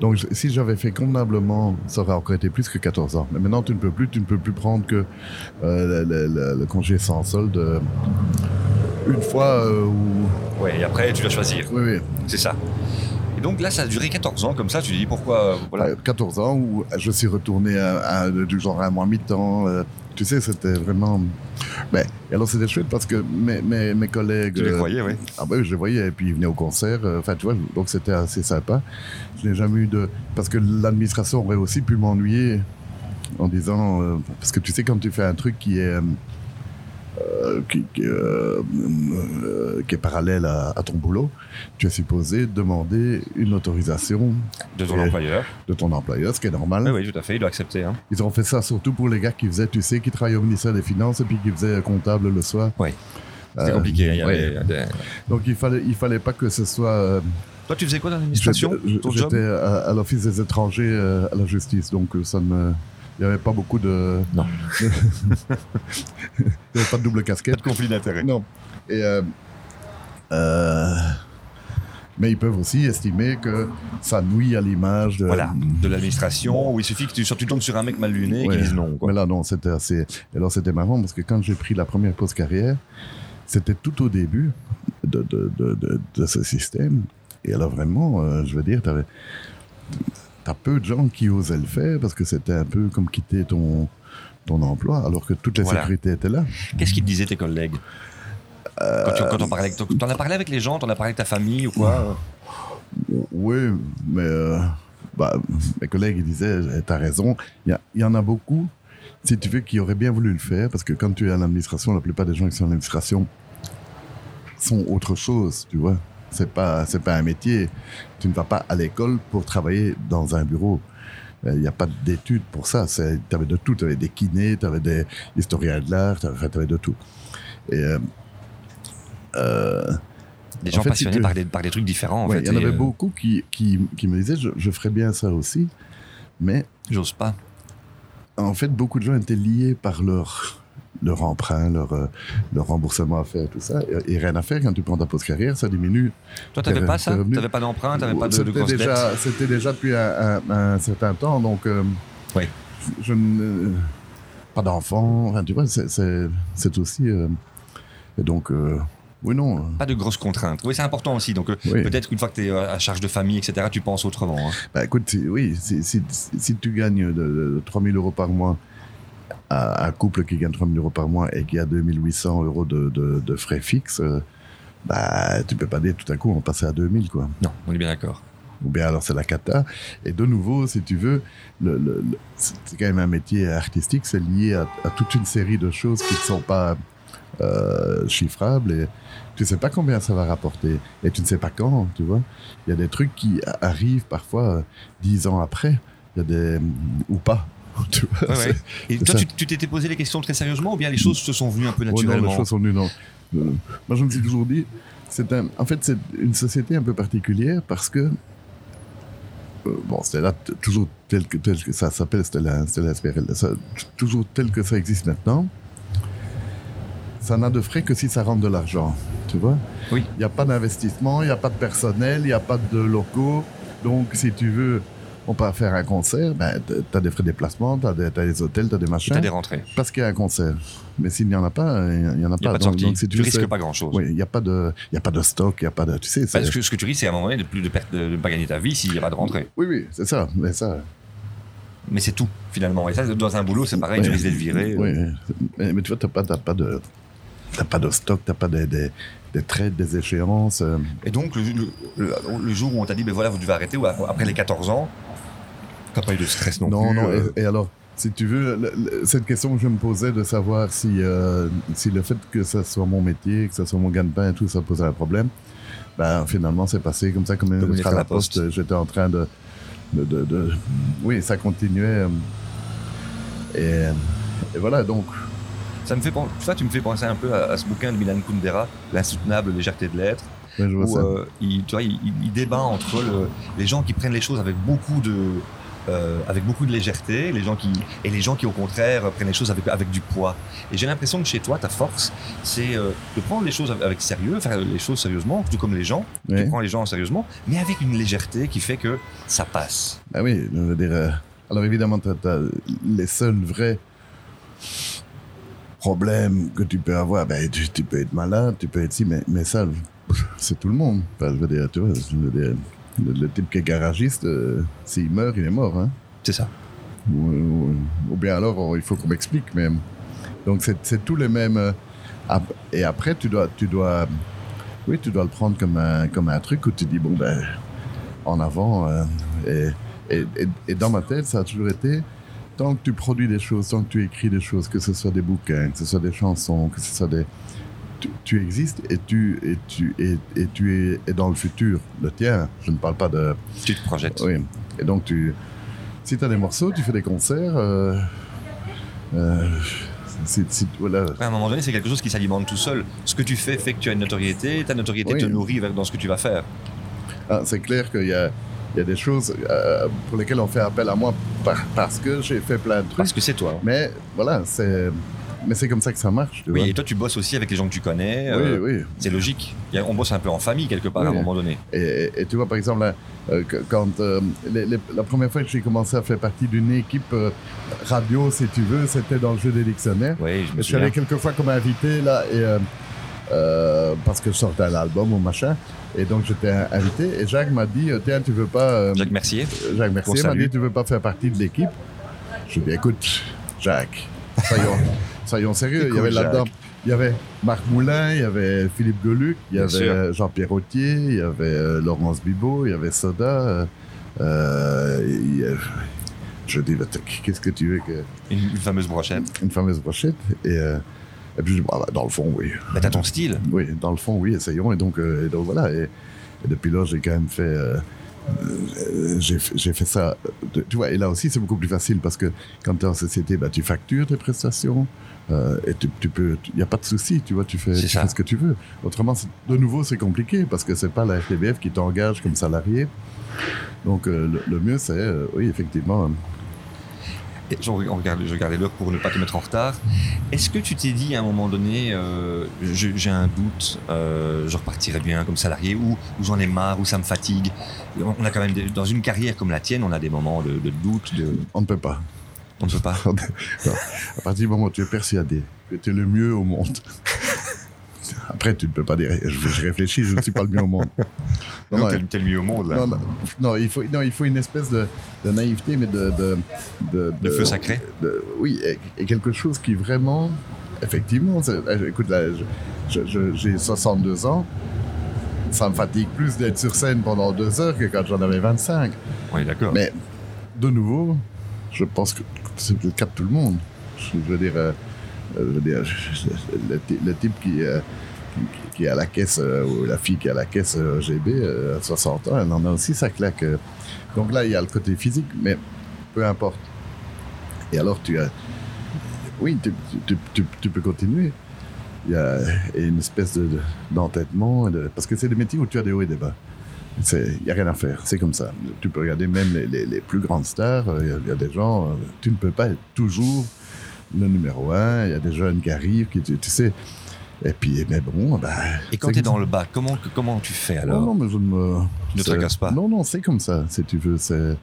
Donc, si j'avais fait convenablement, ça aurait encore été plus que 14 ans. Mais maintenant, tu ne peux plus, tu ne peux plus prendre que euh, le, le- le- le congé sans solde euh, une fois euh, ou. Ouais, et après, tu dois choisir. Oui, oui. C'est ça. Et donc là, ça a duré 14 ans, comme ça, tu dis pourquoi. euh, voilà. Euh, 14 ans où je suis retourné à, à- du genre à un mois mi-temps. Euh, tu sais, c'était vraiment. Ben, alors c'était chouette parce que mes, mes, mes collègues. Tu les euh, croyais, oui. Ah ben, je les voyais et puis ils venaient au concert. euh, Enfin, tu vois, donc c'était assez sympa. Je n'ai jamais eu de. Parce que l'administration aurait aussi pu m'ennuyer en disant. euh, parce que tu sais, quand tu fais un truc qui est. euh, euh, qui, qui, euh, euh, qui est parallèle à, à ton boulot, tu es supposé demander une autorisation De ton et- employeur. de ton employeur, ce qui est normal. Oui, oui, tout à fait, il doit accepter. Hein. Ils ont fait ça surtout pour les gars qui faisaient, tu sais, qui travaillaient au ministère des Finances et puis qui faisaient comptable le soir. Ouais. C'était Euh, compliqué. il y avait- ouais. il y a des- Donc il fallait, il fallait pas que ce soit. Toi, tu faisais quoi dans l'administration j'étais- à, à l'office des étrangers à la justice, donc ça ne. Il n'y avait pas beaucoup de. Non. il n'y avait pas de double casquette. de conflit d'intérêt. Non. Et. euh, euh, mais ils peuvent aussi estimer que ça nuit à l'image de. Voilà, de l'administration, où il suffit que tu, tu tombes sur un mec mal luné et Ouais. qu'il dise non. Quoi. Mais là, non, c'était assez. Et alors, c'était marrant parce que quand j'ai pris la première pause carrière, c'était tout au début de, de, de, de, de ce système. Et alors, vraiment, euh, je veux dire, t'avais. T'as peu de gens qui osaient le faire parce que c'était un peu comme quitter ton, ton emploi alors que toutes les Voilà. sécurités étaient là. Qu'est-ce qu'ils te disaient tes collègues quand, tu, quand on parlait avec, t'en as parlé avec les gens, t'en as parlé avec ta famille ou quoi Oui, mais euh, bah, mes collègues ils disaient, eh, t'as raison, il y, y en a beaucoup, si tu veux, qui auraient bien voulu le faire, parce que quand tu es à l'administration, la plupart des gens qui sont à l'administration sont autre chose, tu vois. C'est pas, c'est pas un métier. Tu ne vas pas à l'école pour travailler dans un bureau. Euh, Il n'y a pas d'études pour ça. Tu avais de tout. Tu avais des kinés, tu avais des historiens de l'art, tu avais, de tout. Et euh, euh, Des gens En fait, si passionnés tu- par, des, par des trucs différents. En Ouais, fait, il y en avait euh, beaucoup qui, qui, qui me disaient je, je ferais bien ça aussi. Mais J'ose pas. en fait, beaucoup de gens étaient liés par leur, leur emprunt, leur, euh, leur remboursement à faire, tout ça. Et, et rien à faire, quand tu prends ta pause carrière, ça diminue. Toi, t'avais T'es- pas ça? revenu. T'avais pas d'emprunt, t'avais pas de, de déjà, C'était déjà depuis un, un- un certain temps, donc euh, Oui. je, ne. Pas d'enfant, enfin, tu vois, c'est- aussi. euh, et donc, euh, oui, non. euh, Pas de grosses contraintes. Oui, c'est important aussi. Donc, euh, Oui. peut-être qu'une fois que tu es à charge de famille, etc., tu penses autrement. hein. Bah, écoute, oui, si, si, si tu gagnes de, de 3 000 euros par mois à un couple qui gagne 3 000 euros par mois et qui a 2 800 euros de, de, de frais fixes, euh, bah, tu peux pas dire tout à coup on passer à 2 000, quoi. Non, on est bien d'accord. Ou bien alors c'est la cata. Et de nouveau, si tu veux, le, le- le- c'est quand même un métier artistique, c'est lié à, à toute une série de choses qui ne sont pas euh, chiffrables et tu sais pas combien ça va rapporter et tu ne sais pas quand, tu vois. Il y a des trucs qui arrivent parfois euh, dix ans après, il y a des ou pas. Tu vois, Ouais, ouais. c'est- Et c'est toi, ça. tu t'étais posé les questions très sérieusement ou bien les choses se sont venues un peu Oh non, naturellement les choses sont venues, non. Euh, moi, je me suis toujours dit, c'est un, en fait, c'est une société un peu particulière parce que, euh, bon, c'était là toujours tel que, tel que ça s'appelle, c'était la, c'était la SPRL, ça- toujours tel que ça existe maintenant. Ça n'a de frais que si ça rentre de l'argent, tu vois. Oui. Il n'y a pas d'investissement, il n'y a pas de personnel, il n'y a pas de locaux. Donc, si tu veux, on peut faire un concert, ben, tu as des frais de déplacement, tu as, des hôtels, tu as des Tu machins as des rentrées. parce qu'il y a un concert. Mais s'il n'y en a pas, il n'y en a pas. pas de Donc- si tu risques pas grand-chose. Oui, il n'y a pas de, y a pas de stock, il n'y a pas de, tu sais. Parce que ce que tu risques, c'est à un moment donné de plus de de ne pas gagner ta vie s'il n'y a pas de rentrée. Oui, oui, c'est ça. Mais ça. Mais c'est tout, finalement. Et ça, dans un boulot, c'est pareil, tu risques d'être viré. Oui, mais, mais tu vois, t'as pas, pas de, t'as pas de stock, t'as pas des, des, des trades, des échéances. euh, Et donc, le, le- le- le jour où on t'a dit, ben voilà, vous devez arrêter, ou après les 14 ans, t'as pas eu de stress non, Non, plus. non. euh, Et, et alors, si tu veux, le- le- cette question que je me posais de savoir si, euh, si le fait que ça soit mon métier, que ça soit mon gagne-pain et tout, ça posait un problème, ben finalement, c'est passé comme ça, comme une à la poste. poste. J'étais en train de, de, de- de- Oui, ça continuait. euh, et, et voilà, donc. Ça me fait ça, tu me fais penser un peu à, à ce bouquin de Milan Kundera, L'insoutenable légèreté de l'être, ouais, je vois où ça. euh, il, tu vois, il, il- il débat entre le- les gens qui prennent les choses avec beaucoup de, euh, avec beaucoup de légèreté, les gens qui, et les gens qui au contraire prennent les choses avec, avec du poids. Et j'ai l'impression que chez toi, ta force, c'est euh, de prendre les choses avec sérieux, faire les choses sérieusement, tout comme les gens. Ouais. Tu prends les gens sérieusement, mais avec une légèreté qui fait que ça passe. Ah oui, je veux dire. euh, alors évidemment, as, les seuls vrais problèmes que tu peux avoir. Ben, tu, tu peux être malade, tu peux être si, mais, mais ça, c'est tout le monde. Enfin, je veux dire, tu vois, je veux dire, le, le type qui est garagiste, euh, s'il meurt, il est mort. Hein. C'est ça. Ou, ou- ou bien alors, il faut qu'on m'explique. Mais donc c'est c'est tous les mêmes. euh, ap- et après, tu dois, tu dois, oui, tu dois le prendre comme un, comme un truc où tu dis bon ben, en avant. euh, et, et, et- et dans ma tête, ça a toujours été tant que tu produis des choses, tant que tu écris des choses, que ce soit des bouquins, que ce soit des chansons, que ce soit des tu, tu existes et tu et tu et, et tu es dans le futur, le tien. Je ne parle pas de Tu te projettes. oui. Et donc, tu, si tu as des morceaux, tu fais des concerts. Euh, euh, si- si- voilà. À un moment donné, c'est quelque chose qui s'alimente tout seul. Ce que tu fais fait que tu as une notoriété, ta notoriété Oui. te nourrit dans ce que tu vas faire. Ah, c'est clair qu'il y a, il y a des choses euh, pour lesquelles on fait appel à moi par- parce que j'ai fait plein de trucs. Parce que c'est toi. Mais voilà, c'est, mais c'est comme ça que ça marche. Tu Oui, vois. et toi, tu bosses aussi avec les gens que tu connais. oui, euh, oui. C'est logique. On bosse un peu en famille quelque part à un moment donné. Et, et- et tu vois, par exemple, là, euh, quand euh, les- les- la première fois que j'ai commencé à faire partie d'une équipe euh, radio, si tu veux, c'était dans le jeu des dictionnaires. Oui, je me Je suis allé quelques fois comme invité là et euh, parce que je sortais un album ou machin et donc j'étais invité et Jacques m'a dit tiens tu veux pas euh, Jacques Mercier. Jacques Mercier m'a dit tu veux pas faire partie de l'équipe? Je lui ai dit écoute Jacques soyons, soyons sérieux il y avait là-dedans il y avait Marc Moulin il y avait Philippe Geluc il y avait euh, Jean-Pierre Autier il y avait euh, Laurence Bibot il y avait Soda euh, euh, il y a- je dis bah, qu'est-ce que tu veux que Une, une fameuse brochette. une fameuse brochette et, euh, et puis je dis bah, dans le fond oui Bah, t'as ton style. oui, dans le fond, oui, essayons. Et donc, euh, et donc voilà. Et, et depuis là, j'ai quand même fait euh, euh, j'ai fait- j'ai fait ça. de- tu vois, et là aussi, c'est beaucoup plus facile parce que quand tu es en société, bah, tu factures tes prestations. euh, et tu, tu peux, il n'y a pas de souci, tu vois, tu fais, tu ce que tu veux. Autrement, de nouveau, c'est compliqué parce que c'est pas la FTBF qui t'engage comme salarié. Donc, euh, le, le mieux, c'est, euh, oui, effectivement, je regarde, je regardais l'heure pour ne pas te mettre en retard. Est-ce que tu t'es dit à un moment donné, euh, j'ai un doute, euh, je repartirai bien comme salarié, ou, ou j'en ai marre, ou ça me fatigue? On a quand même, des- dans une carrière comme la tienne, on a des moments de, de doute, de, on ne peut pas. on ne peut pas? À partir du moment où tu es persuadé que tu es le mieux au monde, après, tu ne peux pas dire, je, je réfléchis, je ne suis pas le mieux au monde. Non, non, t'es le mieux au monde, là. Non, non, non, il faut, non, il faut une espèce de, de naïveté, mais de. De, de, De feu sacré Oui, et, et quelque chose qui vraiment. Effectivement, eh, écoute, là, j'ai 62 ans. Ça me fatigue plus d'être sur scène pendant deux heures que quand j'en avais 25. Oui, d'accord. Mais, de nouveau, je pense que c'est le cas de tout le monde. Je veux dire, euh, euh, je- le, le type qui, euh, qui, qui est à la caisse, euh, ou la fille qui est à la caisse euh, GB euh, à 60 ans, elle en a aussi sa claque. euh. Donc là, il y a le côté physique, mais peu importe. Et alors, tu as. Oui, tu, tu- peux continuer. Il y a une espèce de- de- d'entêtement, de, parce que c'est des métiers où tu as des hauts et des bas. Il n'y a rien à faire, c'est comme ça. Tu peux regarder même les, les- plus grandes stars, il y, y a des gens, euh, tu ne peux pas être toujours le numéro un, il y a des jeunes qui arrivent, qui, tu, sais. Et puis, mais bon, bah, Et quand tu es dans le bas, comment, comment tu fais ça. alors Non, non, mais je ne me. Tu ne tracasses pas Non, non, c'est comme ça, si tu veux.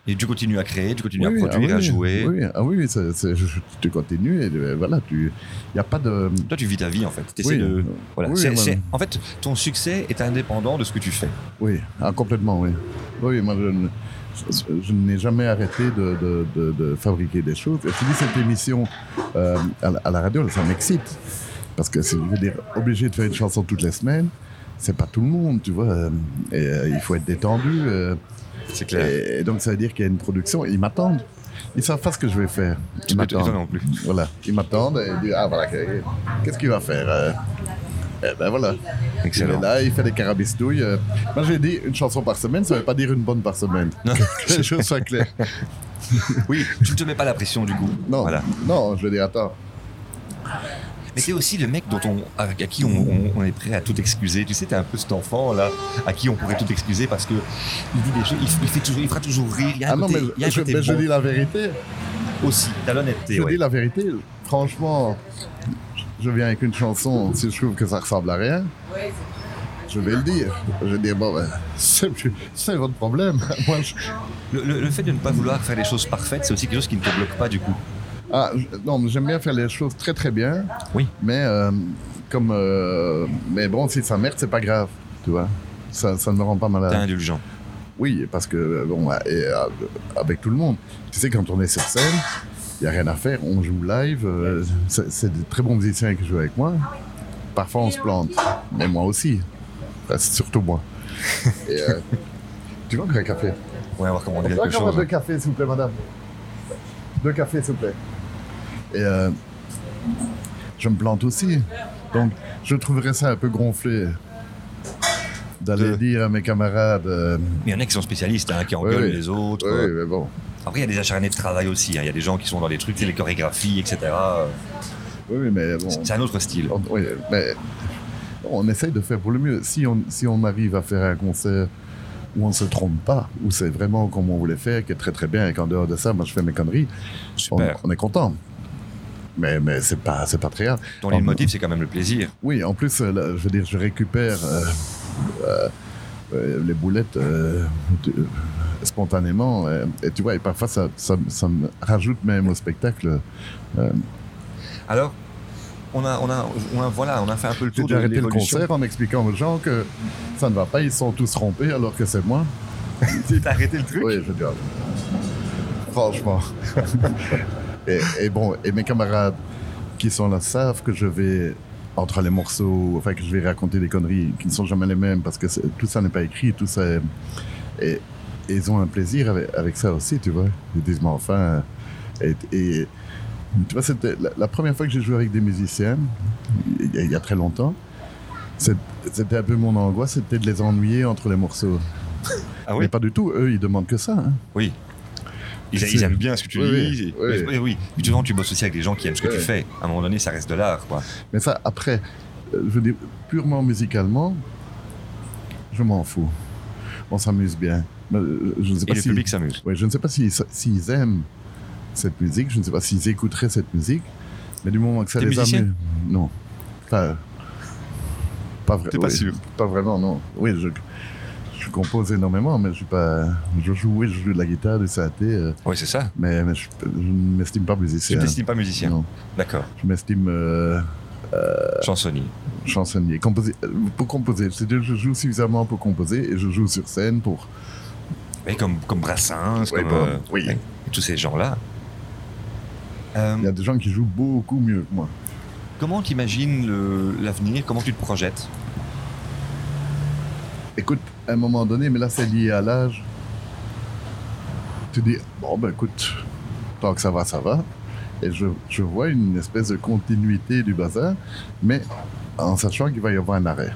Et tu continues à créer, tu continues Oui, à produire, ah à oui, jouer. Oui, ah oui, je- je- tu continues et euh, voilà, tu. Il n'y a pas de. Toi, tu vis ta vie en fait. Oui, de... voilà. En fait, ton succès est indépendant de ce que tu fais. Oui, ah, complètement, oui. Oui, moi, je, je- n'ai jamais arrêté de, de- de- de fabriquer des choses. Et je dis, cette émission euh, à, la- à la radio, ça m'excite. Parce que, c'est- je veux dire, obligé de faire une chanson toutes les semaines, c'est pas tout le monde, tu vois. euh, Et euh, il faut être détendu. euh, C'est clair. et, et donc, ça veut dire qu'il y a une production. Ils m'attendent. Ils savent pas ce que je vais faire. Ils m'attendent. non plus. Voilà, ils m'attendent et ils disent Ah voilà, que- qu'est-ce qu'il va faire Eh ben voilà. Il Excellent. est là, il fait des carabistouilles. euh. Moi j'ai dit une chanson par semaine, ça veut pas dire une bonne par semaine. Non. que les choses soient claires. Oui, tu ne te mets pas la pression du coup. Non, Voilà. non, je veux dire, attends. Mais c'est aussi le mec dont on, à, à qui on, on- on est prêt à tout excuser. Tu sais, t'es un peu cet enfant là, à qui on pourrait tout excuser parce que il dit des choses, il, il fait toujours, il fera toujours rire. Il y a un Ah non, côté, mais, il y a un je, dis la vérité. aussi. T'as l'honnêteté. Je ouais. dis la vérité. Franchement, je viens avec une chanson, si je trouve que ça ressemble à rien, je vais le dire. Je vais dire, bon, ben, c'est votre problème. Moi, je, Le, le- le fait de ne pas vouloir faire les choses parfaites, c'est aussi quelque chose qui ne te bloque pas du coup. Ah, non, j'aime bien faire les choses très très bien. Oui. Mais euh, comme, euh, mais bon, si ça merde, c'est pas grave, tu vois. Ça, ça ne me rend pas T'es malade. indulgent. Oui, parce que euh, bon, et, euh, avec tout le monde. Tu sais, quand on est sur scène, il y a rien à faire. On joue live. euh, c'est des très bons musiciens qui jouent avec moi. Parfois, on se plante, mais moi aussi. Enfin, c'est surtout moi. Et, euh, tu veux un café? Ouais, on va peut quelque chose. deux cafés, s'il vous plaît, madame. Deux cafés, s'il vous plaît. Et euh, je me plante aussi. Donc, je trouverais ça un peu gonflé d'aller dire à mes camarades. il y en a qui sont spécialistes, hein, qui engueulent oui. les autres. oui, mais bon. Après, il y a des acharnés de travail aussi. hein. Il y a des gens qui sont dans des trucs, les chorégraphies, etc. Oui, mais bon. C'est un autre style. On, oui, mais on essaye de faire pour le mieux. Si on, si on arrive à faire un concert où on ne se trompe pas, où c'est vraiment comme on voulait faire, qui est très très bien, et qu'en dehors de ça, moi je fais mes conneries, on, on est content. Mais, mais c'est pas, c'est pas très grave. Ton leitmotiv, c'est quand même le plaisir. Oui, en plus, euh, là, je veux dire, je récupère euh, euh, les boulettes euh, euh, spontanément. euh, et tu vois, et parfois, ça, ça, ça me rajoute même au spectacle. Euh, Alors, on a, on a, on a, voilà, on a fait un peu le tour de arrêté le concert en expliquant aux gens que ça ne va pas, ils sont tous rompés alors que c'est moi. T'as arrêté le truc? Oui, je dire. Franchement. et, et bon, et mes camarades qui sont là savent que je vais entre les morceaux, enfin que je vais raconter des conneries qui ne sont jamais les mêmes parce que tout ça n'est pas écrit, tout ça est- et, et ils ont un plaisir avec, avec ça aussi, tu vois. Ils disent, mais enfin, et, et tu vois, c'était la, la première fois que j'ai joué avec des musiciens, il y a, il y a très longtemps, c'était un peu mon angoisse, c'était de les ennuyer entre les morceaux. Ah oui? Mais pas du tout. Eux, ils demandent que ça. hein. Oui. Ils, aiment bien ce que tu Oui, dis. oui, et- oui. oui. Mais souvent, tu bosses aussi avec des gens qui aiment ce que tu fais. À un moment donné, ça reste de l'art, quoi. Mais ça, après, euh, je veux dire, purement musicalement, je m'en fous. On s'amuse bien. Mais, euh, je ne sais Et pas le si... public s'amuse. Ouais, je ne sais pas s'ils s'ils aiment cette musique, je ne sais pas s'ils écouteraient cette musique, mais du moment que ça T'es les amuse. Non. Enfin, pas vraiment. T'es pas sûr Pas vraiment, non. Oui, je, je compose énormément, mais je suis pas. Je joue, oui, je joue de la guitare, du synthé, euh, Oui, c'est ça. mais, mais je, ne m'estime pas Tu musicien. ne t'estimes pas musicien. Non, D'accord. je m'estime euh, Chansonnier. chansonnier. Composer, euh, pour composer, c'est-à-dire je joue suffisamment pour composer et je joue sur scène pour. Et comme, comme Brassens, Ouais, comme bon, euh, oui. et tous ces gens-là. Euh, Il y a des gens qui jouent beaucoup mieux que moi. comment tu imagines l'avenir? Comment tu te projettes? Écoute, à un moment donné, mais là c'est lié à l'âge. Tu dis, bon ben écoute, tant que ça va, ça va. Et je, je vois une espèce de continuité du bazar, mais en sachant qu'il va y avoir un arrêt.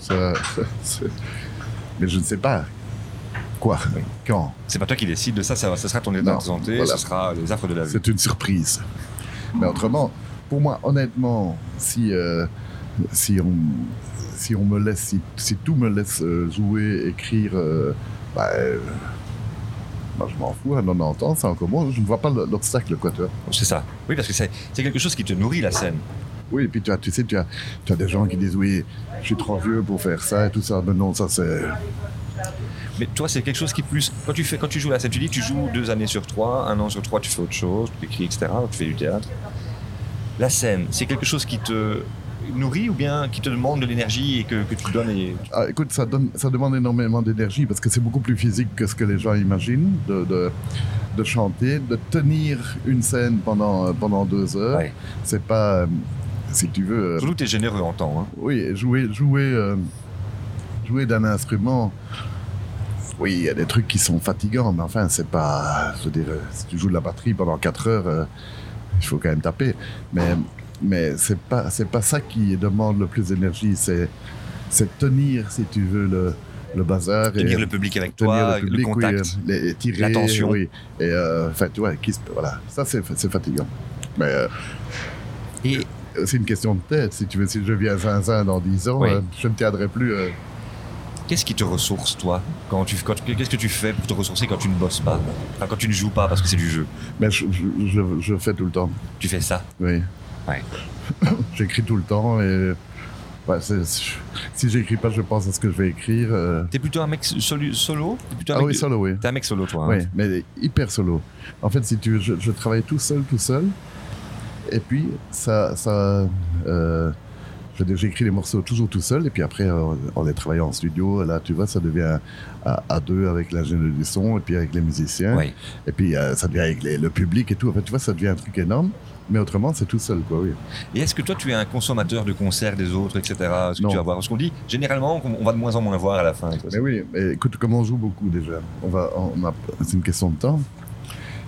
Ça- ça- mais je ne sais pas quoi, quand? C'est pas toi qui décides de ça, ça, ça sera ton état de santé, voilà. ce sera les affres de la vie. C'est une surprise. Mais autrement, pour moi, honnêtement, si, euh, si, on, si on me laisse, si, si tout me laisse euh, jouer, écrire, bah, je m'en fous, à 90 ans, c'est encore bon. Je ne vois pas le- l'obstacle, quoi, tu vois. C'est ça. Oui, parce que c'est quelque chose qui te nourrit la scène. Oui, et puis tu, as, tu sais, tu as, tu as des gens qui disent, oui, je suis trop vieux pour faire ça et tout ça. Mais non, ça c'est... Mais toi, c'est quelque chose qui plus. Quand tu, fais, quand tu joues la scène, tu dis tu joues deux années sur trois, un an sur trois, tu fais autre chose, tu écris, etc., tu fais du théâtre. La scène, c'est quelque chose qui te nourrit ou bien qui te demande de l'énergie et que, que tu donnes et... Ah, écoute, ça, donne, ça demande énormément d'énergie parce que c'est beaucoup plus physique que ce que les gens imaginent de, de, de chanter, de tenir une scène pendant, euh, pendant deux heures. Ouais. C'est pas, euh, si tu veux, euh, Surtout que tu es généreux en temps. Hein. oui, jouer, jouer, euh, jouer d'un instrument. Oui, il y a des trucs qui sont fatigants, mais enfin, c'est pas. Je veux dire, si tu joues de la batterie pendant 4 heures, euh, il faut quand même taper. Mais, mais c'est pas, c'est pas ça qui demande le plus d'énergie. C'est, c'est tenir, si tu veux, le, le bazar. Tenir et le public avec tenir toi, le le, public, oui, contact. euh, les, tirer, l'attention. Oui. Et euh, enfin, tu vois, qui voilà, ça c'est, c'est fatigant. Mais euh, Et c'est une question de tête. Si tu veux, si je viens à Zinzin dans 10 ans, Oui. euh, je ne tiendrai plus. euh, qu'est-ce qui te ressource, toi quand tu, quand, Qu'est-ce que tu fais pour te ressourcer quand tu ne bosses pas? Enfin, quand tu ne joues pas parce que c'est du jeu? mais je, je, je, je fais tout le temps. Tu fais ça? Oui. Ouais. J'écris tout le temps et. si j'écris pas, je pense à ce que je vais écrire. euh. T'es plutôt un mec solo, solo? T'es plutôt un Ah mec oui, de- solo, oui. T'es un mec solo, toi. hein Oui, mais hyper solo. En fait, si tu veux, je, je travaille tout seul, tout seul. Et puis, ça. ça euh, je veux dire, j'écris les morceaux toujours tout seul. Et puis après, euh, on les travaille en studio. Là, tu vois, ça devient à, à deux avec l'ingénieur du son et puis avec les musiciens. Ouais. Et puis, euh, ça devient avec les- le public et tout. En fait, tu vois, ça devient un truc énorme. Mais autrement, c'est tout seul, quoi, oui. Et est-ce que toi, tu es un consommateur de concerts des autres, etc. Est-ce que Non. tu vas voir? Parce qu'on dit, généralement, on va de moins en moins voir à la fin. quoi. Mais oui, mais écoute, comme on joue beaucoup déjà, on va, on a, c'est une question de temps.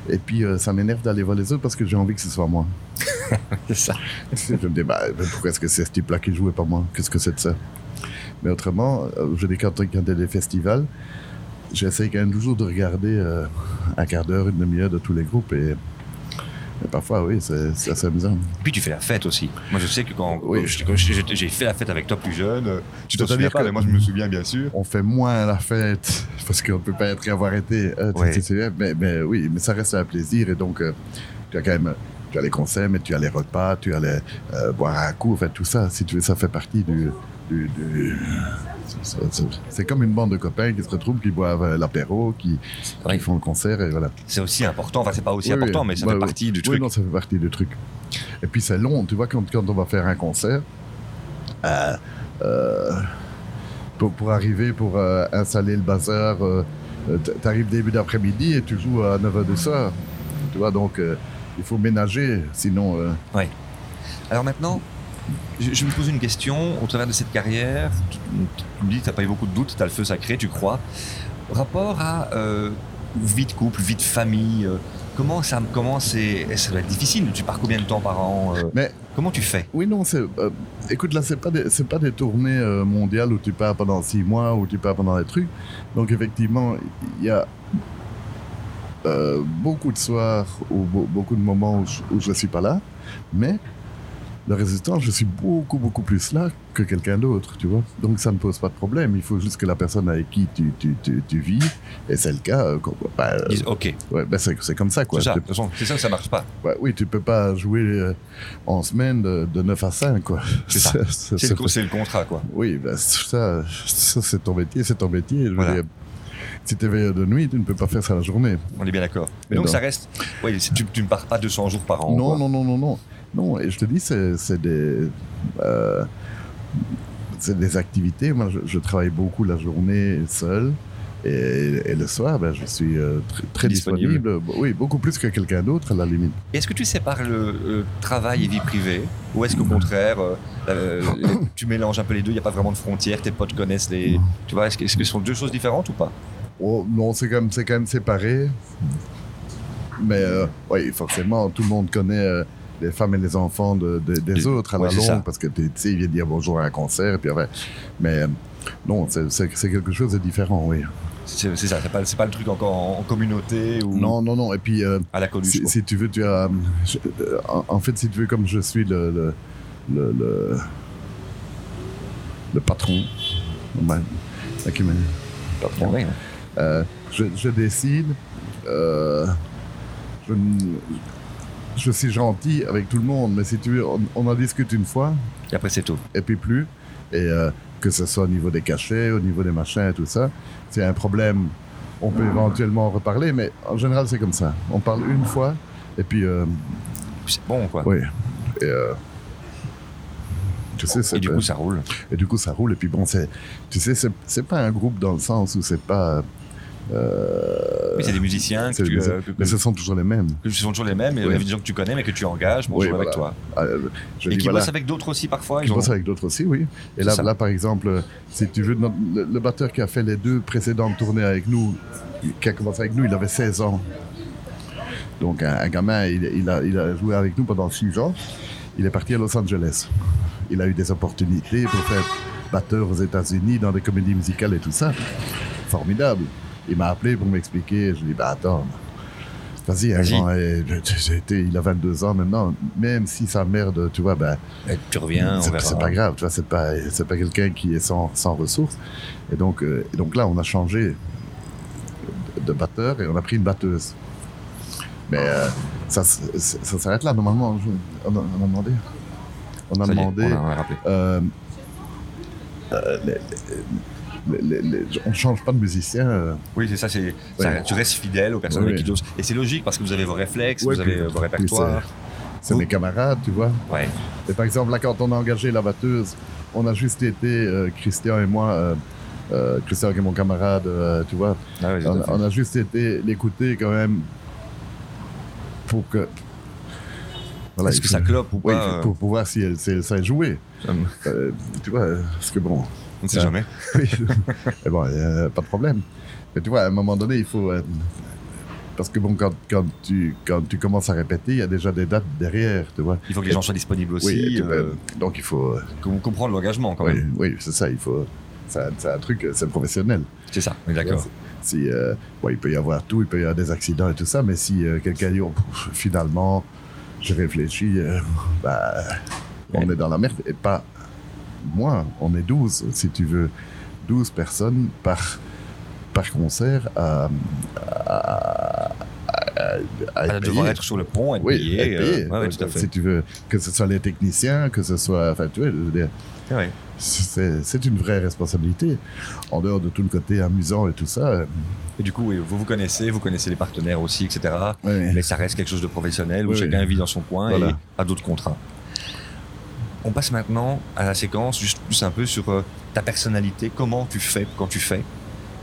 Et puis, euh, ça m'énerve d'aller voir les autres parce que j'ai envie que ce soit moi. C'est ça. je me dis, bah, pourquoi est-ce que c'est ce type-là qui jouait pas moi? Qu'est-ce que c'est de ça? Mais autrement, je dis quand quand il y a des festivals, j'essaie quand même toujours de regarder euh, un quart d'heure, une demi-heure de tous les groupes et, et parfois, oui, c'est assez amusant. Puis tu fais la fête aussi. Moi, je sais que quand, Oui. j'ai fait la fête avec toi plus jeune, euh, tu t'en souviens pas, mais moi, je me souviens bien sûr. On fait moins la fête parce qu'on ne peut pas être y avoir été. euh, Ouais. mais oui, mais ça reste un plaisir et donc euh, tu as quand même tu as les concerts, mais tu as les repas, tu as les euh, boire un coup, en fait tout ça. Si tu veux, ça fait partie du. du- du- c'est- comme une bande de copains qui se retrouvent, qui boivent euh, l'apéro, qui, font le concert et voilà. C'est aussi important. Enfin, c'est pas aussi Oui, important, mais ça fait partie du Oui, truc. non, ça fait partie du truc. Et puis c'est long, tu vois, quand, quand on va faire un concert, euh, euh, pour, pour arriver, pour euh, installer le bazar, euh, euh, t- t'arrives début d'après-midi et tu joues à 9h du soir. Tu vois, donc il faut ménager, sinon... euh, Alors maintenant, je, je me pose une question au travers de cette carrière. Tu, tu me dis que tu n'as pas eu beaucoup de doutes, tu as le feu sacré, tu crois. Rapport à euh, vie de couple, vie de famille, euh, Comment ça, comment c'est, ça doit être difficile? Tu pars combien de temps par an euh, Mais Comment tu fais? oui, non, c'est. euh, écoute, là, c'est pas c'est pas des tournées euh, mondiales où tu pars pendant six mois, où tu pars pendant des trucs. Donc, effectivement, il y a euh, beaucoup de soirs ou be- beaucoup de moments où je, je suis pas là. Mais le résultat, je suis beaucoup, beaucoup plus là que quelqu'un d'autre, tu vois. Donc, ça ne pose pas de problème. Il faut juste que la personne avec qui tu, tu, tu, tu vis, et c'est le cas, euh, qu'on- bah, euh, Ils Ok, ouais, bah, c'est, comme ça, quoi. c'est ça. De toute ça que ça marche pas. Ouais, oui, tu peux pas jouer euh, en semaine de, de 9 à 5, quoi. C'est ça. C'est le, contrat, quoi. Oui, ben, ça, ça c'est ton métier, c'est ton métier. Je veux Voilà. dire, si tu es veilleur de nuit, tu ne peux pas faire ça la journée. On est bien d'accord. Mais Et donc ça reste. Ouais, tu, tu ne pars pas 200 jours par an. non, quoi. non, non, non, non. Non, et je te dis, c'est des... euh, c'est des activités. Moi, je, je travaille beaucoup la journée seul. Et, et le soir, ben, je suis euh, tr- très Disponible. disponible. Oui, beaucoup plus que quelqu'un d'autre, à la limite. Est-ce que tu sépares le, le travail et vie privée? Ou est-ce qu'au contraire, euh, euh, tu mélanges un peu les deux, il n'y a pas vraiment de frontières, tes potes connaissent les. Tu vois, est-ce que, est-ce que ce sont deux choses différentes ou pas? Oh, non, c'est quand, même- c'est quand même séparé. Mais euh, oui, forcément, tout le monde connaît euh, les femmes et les enfants de- de- des autres à ouais, la longue parce que tu sais, ils viennent dire bonjour à un concert. Et puis, après, mais euh, non, c'est- quelque chose de différent, oui. C'est ça, c'est pas, c'est pas le truc encore en, en communauté ou Non, non, non. Et puis, euh, à la Coluche. si, tu veux, tu as. je- euh, en, en fait, si tu veux, comme je suis le. le, le, le, le patron. Ouais, mais- patron. Ouais, ouais. Euh, je, je décide. euh, je, suis gentil avec tout le monde, mais si tu veux, on, on en discute une fois, Et après, c'est tout. et puis plus. Et euh, que ce soit au niveau des cachets, au niveau des machins et tout ça, c'est un problème. On peut éventuellement en reparler, mais en général, c'est comme ça. On parle une fois, et puis, euh, C'est bon, quoi. oui. Et, tu sais, Et du coup, ça roule. et du coup, ça roule. Et puis bon, c'est, tu sais, c'est pas un groupe dans le sens où c'est pas. Euh, Mais c'est des musiciens que, tu, euh, que, mais ce sont toujours les mêmes. que ce sont toujours les mêmes, et Oui. des gens que tu connais, mais que tu engages pour Oui, jouer avec toi. Euh, je Et qui voilà, bossent avec d'autres aussi parfois. je ils ont- bosse avec d'autres aussi, oui. Et là, là, par exemple, si tu veux, notre- le, le batteur qui a fait les deux précédentes tournées avec nous, qui a commencé avec nous, il avait 16 ans. Donc, un, un gamin, il, il a, il a joué avec nous pendant 6 ans. Il est parti à Los Angeles. Il a eu des opportunités pour faire batteur aux États-Unis dans des comédies musicales et tout ça. Formidable. Il m'a appelé pour m'expliquer. Je lui ai dit, bah attends, vas-y, eh, il a 22 ans maintenant. Même si sa merde, tu vois, ben, Et tu reviens, c'est pas grave, tu vois, c'est pas, c'est pas quelqu'un qui est sans, sans ressources. Et donc, euh, et donc là, on a changé de, batteur et on a pris une batteuse. Mais euh, ça, ça, ça s'arrête là, normalement. on, a, on a demandé. On a Ça y est, demandé. on a, on a rappelé. euh, euh, les- les- les- les- les- on change pas de musicien. euh, Oui, c'est ça, c'est, Ouais. tu restes fidèle aux personnes Oui, avec qui tu. Et c'est logique parce que vous avez vos réflexes, Ouais, vous avez puis- vos répertoires. c'est mes camarades, tu vois. Ouais. Et par exemple, là, quand on a engagé la batteuse, on a juste été, euh, Christian et moi, euh, Christian qui est mon camarade, tu vois, Ah ouais, on, a juste été l'écouter quand même pour que. Voilà, Est-ce que ça clope ou pas pour, pour voir si elle, si elle sait jouer. tu vois, parce que bon, On ne sait jamais. oui, mais bon, euh, pas de problème. Mais tu vois, à un moment donné, il faut. euh, parce que bon, quand, quand, tu, quand tu commences à répéter, il y a déjà des dates derrière, tu vois. Il faut que les gens soient disponibles aussi. Oui, euh, donc il faut. euh, qu'on comprend l'engagement quand même. oui c'est ça, il faut. C'est un, truc, c'est professionnel. C'est ça, on est d'accord. Si, euh, il peut y avoir tout, il peut y avoir des accidents et tout ça, mais si euh, quelqu'un dit, oh, finalement, j'ai réfléchi, euh, bah, on est dans la merde. Et pas moins, on est 12, si tu veux. 12 personnes par, par concert à, à, être devoir être sur le pont, être Oui, payé. être payé. euh, ouais, ouais, tout à fait. Si tu veux, que ce soit les techniciens, que ce soit. Enfin, tu vois, je veux dire, Ouais. c'est une vraie responsabilité. En dehors de tout le côté amusant et tout ça. euh, Et du coup, oui, vous vous connaissez, vous connaissez les partenaires aussi, etc. Mais ça reste quelque chose de professionnel où chacun vit dans son coin Voilà. et a d'autres contrats. On passe maintenant à la séquence, juste plus un peu sur euh, ta personnalité, comment tu fais quand tu fais?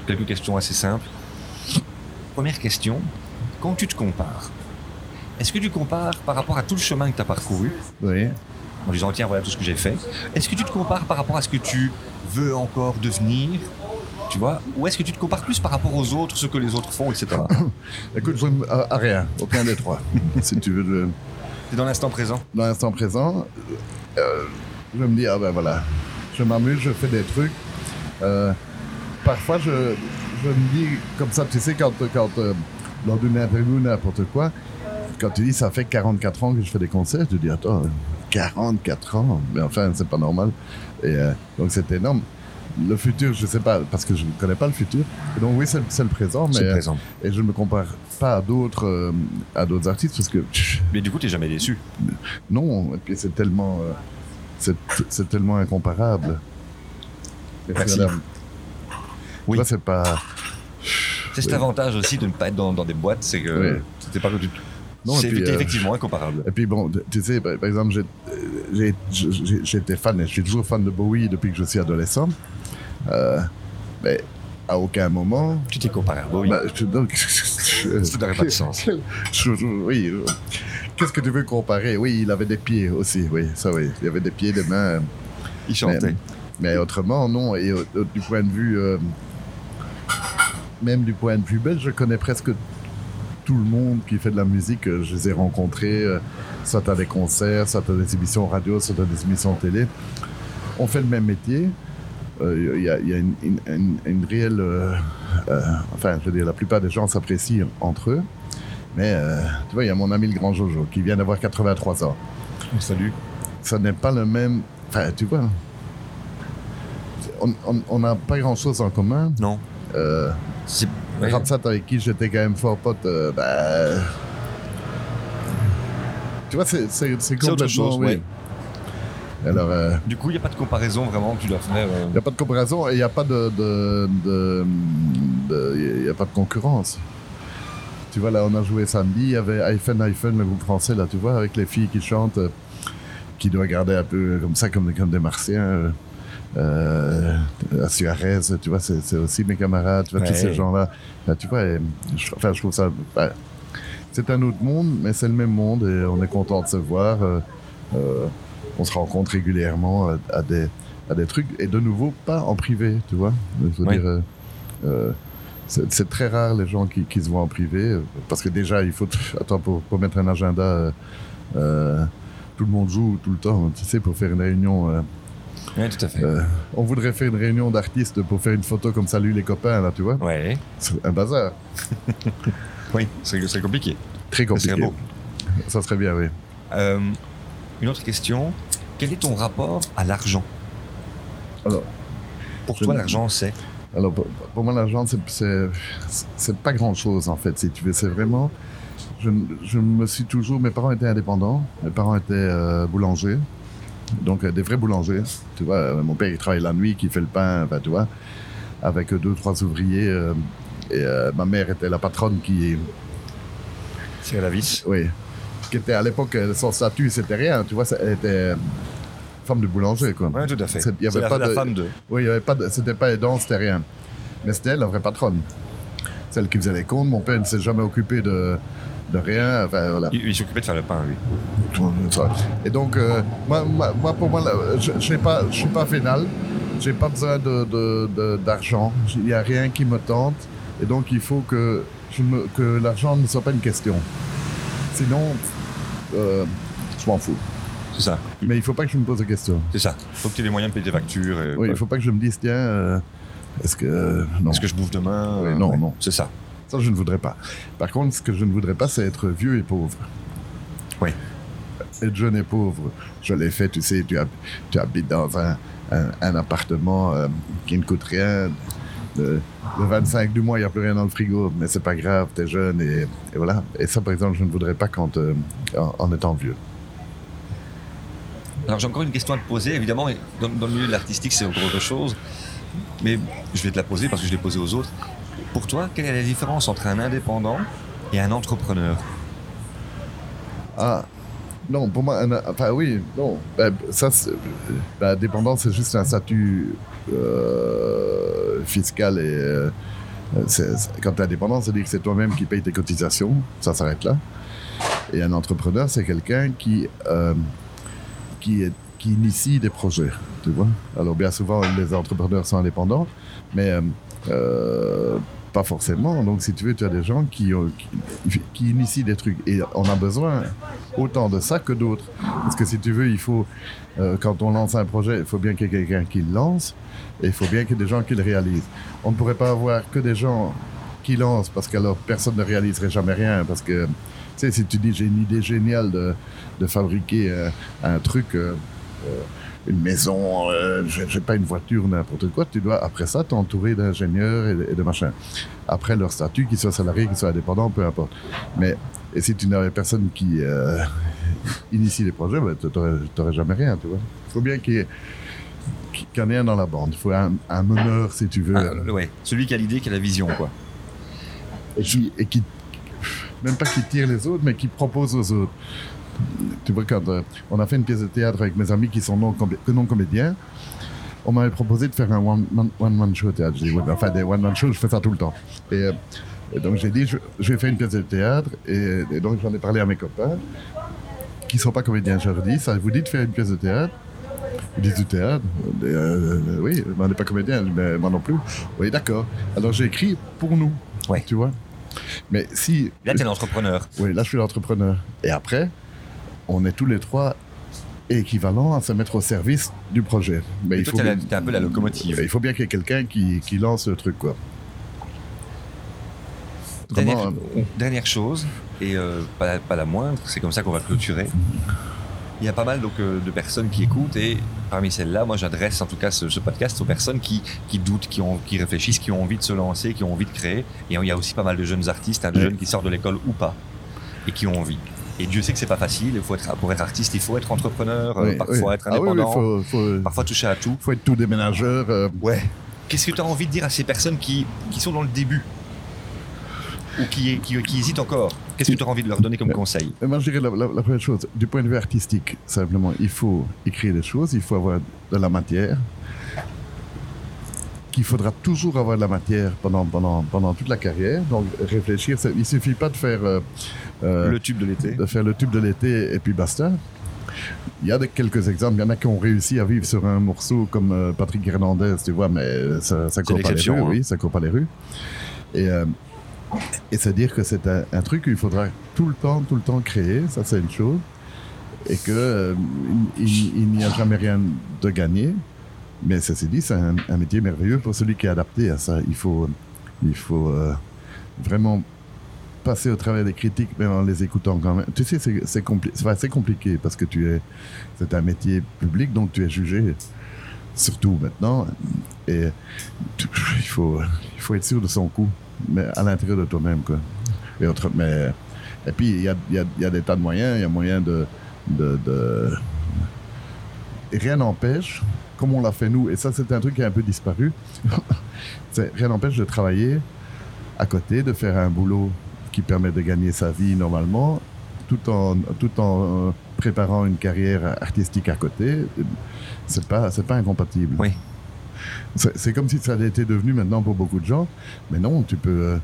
Quelques questions assez simples. Première question, quand tu te compares, est-ce que tu compares par rapport à tout le chemin que tu as parcouru, Oui. en disant tiens voilà tout ce que j'ai fait, est-ce que tu te compares par rapport à ce que tu veux encore devenir? Tu vois? Ou est-ce que tu te compares plus par rapport aux autres, ce que les autres font, etc. Écoute, je, à, à, rien, aucun des trois. si tu veux. Dans l'instant présent Dans l'instant présent, euh, je me dis, ah ben voilà, je m'amuse, je fais des trucs. Euh, parfois, je, je, me dis comme ça, tu sais, quand, quand euh, lors d'une interview, n'importe quoi, quand tu dis ça fait 44 ans que je fais des concerts, tu dis, attends, 44 ans, mais enfin, c'est pas normal. Et euh, donc, c'est énorme. Le futur, je sais pas, parce que je ne connais pas le futur. Et donc, oui, c'est le présent, mais. Le présent. Et je me compare pas à d'autres euh, à d'autres artistes parce que. Mais du coup, tu n'es jamais déçu. Non, et puis c'est tellement. Euh, c'est tellement incomparable. Merci. Oui. c'est pas. C'est cet oui. avantage aussi de ne pas être dans, dans des boîtes, c'est que oui. c'était pas du tout. Non, c'est euh, effectivement incomparable. Et puis bon, tu sais, par, par exemple, j'étais fan, et je suis toujours fan de Bowie depuis que je suis adolescent. Euh, mais à aucun moment. Comparé à Bowie. Bah, je, donc, ça n'aurait pas de sens. Oui. Qu'est-ce que tu veux comparer? Oui, il avait des pieds aussi, oui, ça oui. Il avait des pieds, des mains. Il chantait. Mais, mais autrement, non. Et euh, du point de vue. Euh, même du point de vue belge, je connais presque tout le monde qui fait de la musique. Je les ai rencontrés, euh, soit à des concerts, soit à des émissions radio, soit à des émissions télé. On fait le même métier. Il euh, y, a, y a une, une, une réelle. Euh, euh, enfin, je veux dire, la plupart des gens s'apprécient entre eux. Mais tu vois, il y a mon ami le grand Jojo qui vient d'avoir 83 ans. Salut. Ça n'est pas le même. Enfin, tu vois. On n'a pas grand chose en commun. Non. Euh, Ramsat avec qui j'étais quand même fort pote, euh, ben... Tu vois, c'est complètement... autre chose, oui. ouais. Alors, euh, du coup, il n'y a pas de comparaison vraiment que tu dois faire. Il euh... n'y a pas de comparaison et il n'y a pas de, de, de, de y a pas de concurrence. Tu vois, là, on a joué samedi, il y avait iPhone, iPhone, le groupe français, là, tu vois, avec les filles qui chantent, euh, qui doivent regarder un peu comme ça, comme, comme des martiens. Euh, à Suarez, tu vois, c'est aussi mes camarades, tu vois, ouais. tous ces gens-là. Tu vois, et, je, enfin, je trouve ça. Ben, c'est un autre monde, mais c'est le même monde et on est content de se voir. Euh, euh, on se rencontre régulièrement à, à, des, à des trucs et de nouveau, pas en privé, tu vois. Je veux Oui. dire, euh, c'est très rare les gens qui, qui, se voient en privé parce que déjà, il faut. Attends, pour, pour mettre un agenda, euh, tout le monde joue tout le temps, tu sais, pour faire une réunion. euh, Oui, tout à fait. euh, on voudrait faire une réunion d'artistes pour faire une photo comme salut les copains, là, tu vois. Ouais. C'est un bazar. Oui, c'est compliqué. Très compliqué. Ça serait beau. Ça serait bien, oui. Une autre question. Quel est ton rapport à l'argent? Alors, Pour toi, l'argent, c'est? Alors pour, pour moi, l'argent, c'est- pas grand-chose, en fait, si tu veux. C'est vraiment... Je, je me suis toujours... Mes parents étaient indépendants. Mes parents étaient euh, boulangers. Donc, euh, des vrais boulangers. Tu vois, euh, mon père, il travaille la nuit, qui fait le pain, tu vois, avec deux, trois ouvriers. euh, et ma mère était la patronne qui... C'est la vis. Oui. Qui était à l'époque, euh, son statut, c'était rien. Tu vois, ça- elle était euh, femme de boulanger, quoi. Oui, tout à fait. Il y avait pas la de- femme de. Oui, il y avait pas de- c'était pas aidant, c'était rien. Mais c'était elle, la vraie patronne. Celle qui faisait les comptes. Mon père ne s'est jamais occupé de, de rien. Enfin, voilà. Il, il s'occupait de faire le pain, lui. Et donc, euh, moi, moi, pour moi, je ne suis pas, je suis pas vénal. J'ai pas besoin de, de- de- d'argent. Il n'y a rien qui me tente. Et donc, il faut que, je me- que l'argent ne soit pas une question. Sinon, euh, je m'en fous. C'est ça. Mais il ne faut pas que je me pose de questions. C'est ça. Faut que tu aies les moyens de payer tes factures. et- Oui, il ne faut pas que je me dise, tiens, euh, est-ce que... euh. Est-ce que je bouffe demain Oui, Euh, non, ouais. non. C'est ça. Ça, je ne voudrais pas. Par contre, ce que je ne voudrais pas, c'est être vieux et pauvre. Oui. Être jeune et pauvre, je l'ai fait, tu sais, tu, hab- tu habites dans un, un- un appartement qui ne coûte rien. Le, le 25 du mois, il n'y a plus rien dans le frigo, mais c'est pas grave, tu es jeune et, et voilà. Et ça, par exemple, je ne voudrais pas quand, euh, en, en étant vieux. Alors j'ai encore une question à te poser, évidemment, dans, dans le milieu de l'artistique c'est encore autre chose, mais je vais te la poser parce que je l'ai posée aux autres. Pour toi, quelle est la différence entre un indépendant et un entrepreneur? Ah, non, pour moi, un- enfin oui, non. Ben, ça, c'est- ben, dépendant, c'est juste un statut euh, fiscal et. euh, quand tu es indépendant, c'est-à-dire que c'est toi-même qui paye tes cotisations, ça s'arrête là. Et un entrepreneur, c'est quelqu'un qui, euh, qui, initie des projets, tu vois. Alors bien souvent, les entrepreneurs sont indépendants, mais euh, pas forcément. Donc, si tu veux, tu as des gens qui, ont- qui, qui initient des trucs. Et on a besoin autant de ça que d'autres. Parce que si tu veux, il faut, euh, quand on lance un projet, il faut bien qu'il y ait quelqu'un qui le lance et il faut bien qu'il y ait des gens qui le réalisent. On ne pourrait pas avoir que des gens qui lancent parce qu'alors personne ne réaliserait jamais rien. Parce que, tu sais, si tu dis j'ai une idée géniale de, de fabriquer euh, un truc. euh, euh, une maison, euh, je sais pas, une voiture, n'importe quoi, tu dois après ça t'entourer d'ingénieurs et, de- et de machins. Après leur statut, qu'ils soient salariés, qu'ils soient indépendants, peu importe. Mais et si tu n'avais personne qui euh, initie les projets, ben, tu n'aurais jamais rien, tu vois. Il faut bien qu'il y ait qu'il y en ait un dans la bande. Il faut un, un meneur, si tu veux. Ah, ouais. Celui qui a l'idée, qui a la vision, quoi. et qui, et qui- même pas qui tire les autres, mais qui propose aux autres. Tu vois, quand euh, on a fait une pièce de théâtre avec mes amis qui sont non, comé- que non comédiens, on m'avait proposé de faire un one-man one man show théâtre. J'ai dit, ouais, enfin, des one-man shows, je fais ça tout le temps. Et, euh, et donc, j'ai dit, je, je vais faire une pièce de théâtre. Et, et donc, j'en ai parlé à mes copains qui ne sont pas comédiens. Je leur ai dit, ça vous dit de faire une pièce de théâtre? Ils disent du théâtre Euh, euh, Oui, mais on n'est pas comédien, mais moi non plus. Oui, d'accord. Alors, j'ai écrit pour nous. Ouais. Tu vois mais si Là, t'es l'entrepreneur. oui, là, je suis l'entrepreneur. Et après, on est tous les trois équivalents à se mettre au service du projet. Mais Et il toi, faut, la- bien, un peu la locomotive. il faut bien qu'il y ait quelqu'un qui, qui lance le truc, quoi. Dernière, euh, dernière chose, et euh, pas, la, pas la moindre, c'est comme ça qu'on va clôturer. Il y a pas mal donc, euh, de personnes qui écoutent et parmi celles-là, moi j'adresse en tout cas ce, ce podcast aux personnes qui, qui doutent, qui, ont, qui réfléchissent, qui ont envie de se lancer, qui ont envie de créer. Et il y a aussi pas mal de jeunes artistes, hein, de Ouais. jeunes qui sortent de l'école ou pas et qui ont envie. Et Dieu sait que c'est pas facile. Il faut être, pour être artiste, il faut être entrepreneur, euh, oui, parfois oui. être Ah indépendant, faut, faut, parfois toucher à tout. faut être tout déménageur. euh, Ouais. Qu'est-ce que tu as envie de dire à ces personnes qui, qui sont dans le début? Ou qui, qui, qui hésitent encore? Qu'est-ce que tu as envie de leur donner comme conseil? moi, je dirais la, la- la première chose, du point de vue artistique, simplement, il faut écrire des choses, il faut avoir de la matière, qu'il faudra toujours avoir de la matière pendant, pendant, pendant toute la carrière. Donc, réfléchir, il suffit pas de faire, euh, euh, Le tube de l'été. de faire le tube de l'été et puis basta. Il y a de- quelques exemples, il y en a qui ont réussi à vivre sur un morceau comme euh, Patrick Hernandez, tu vois, mais ça, ça court pas les rues, hein. oui, ça court pas les rues. Et, euh, et c'est dire que c'est un, un truc qu'il faudra tout le temps, tout le temps créer, ça c'est une chose, et que euh, il, il- il n'y a jamais rien de gagné. Mais ceci dit, c'est un, métier merveilleux pour celui qui est adapté à ça. Il faut, il faut euh, vraiment passer au travers des critiques, mais en les écoutant quand même. Tu sais, c'est c'est compli- c'est compliqué parce que tu es, c'est un métier public, donc tu es jugé, surtout maintenant. Et il faut, il faut être sûr de son coup, mais à l'intérieur de toi-même. Et, et puis, il y a, y, a, y a des tas de moyens. Il y a moyen de. de, rien n'empêche, comme on l'a fait nous, et ça, c'est un truc qui a un peu disparu, rien n'empêche de travailler à côté, de faire un boulot qui permet de gagner sa vie normalement, tout en, tout en euh, préparant une carrière artistique à côté. C'est pas, c'est pas incompatible. Oui. C'est comme si ça avait été devenu maintenant pour beaucoup de gens, mais non, tu peux, euh,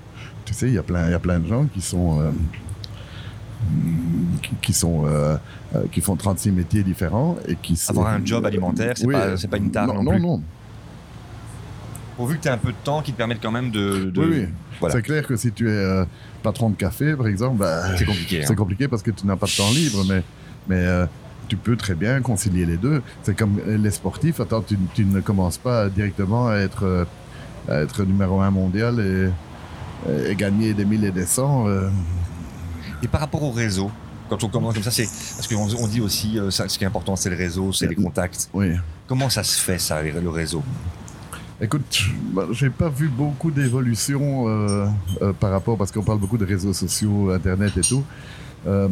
tu sais, il y a plein, il y a plein de gens qui sont, euh, qui, sont, euh, euh, qui font 36 métiers différents et qui Avoir un job alimentaire, c'est Oui, pas, c'est pas une tare non, non, plus. non. Pourvu que tu aies un peu de temps qui te permette quand même de. de- Oui, oui. Voilà. C'est clair que si tu es euh, patron de café, par exemple, bah, C'est compliqué. C'est hein. compliqué parce que tu n'as pas de temps libre, mais, mais euh, tu peux très bien concilier les deux. C'est comme les sportifs. Attends, tu, tu ne commences pas directement à être, euh, à être numéro un mondial et, et gagner des mille et des cents. Et par rapport au réseau, quand on commence comme ça, c'est parce qu'on on dit aussi, euh, ça, ce qui est important, c'est le réseau, c'est les contacts. oui. Comment ça se fait ça, le réseau? Écoute, bah, j'ai pas vu beaucoup d'évolution euh, euh, par rapport, parce qu'on parle beaucoup de réseaux sociaux, Internet et tout. Euh,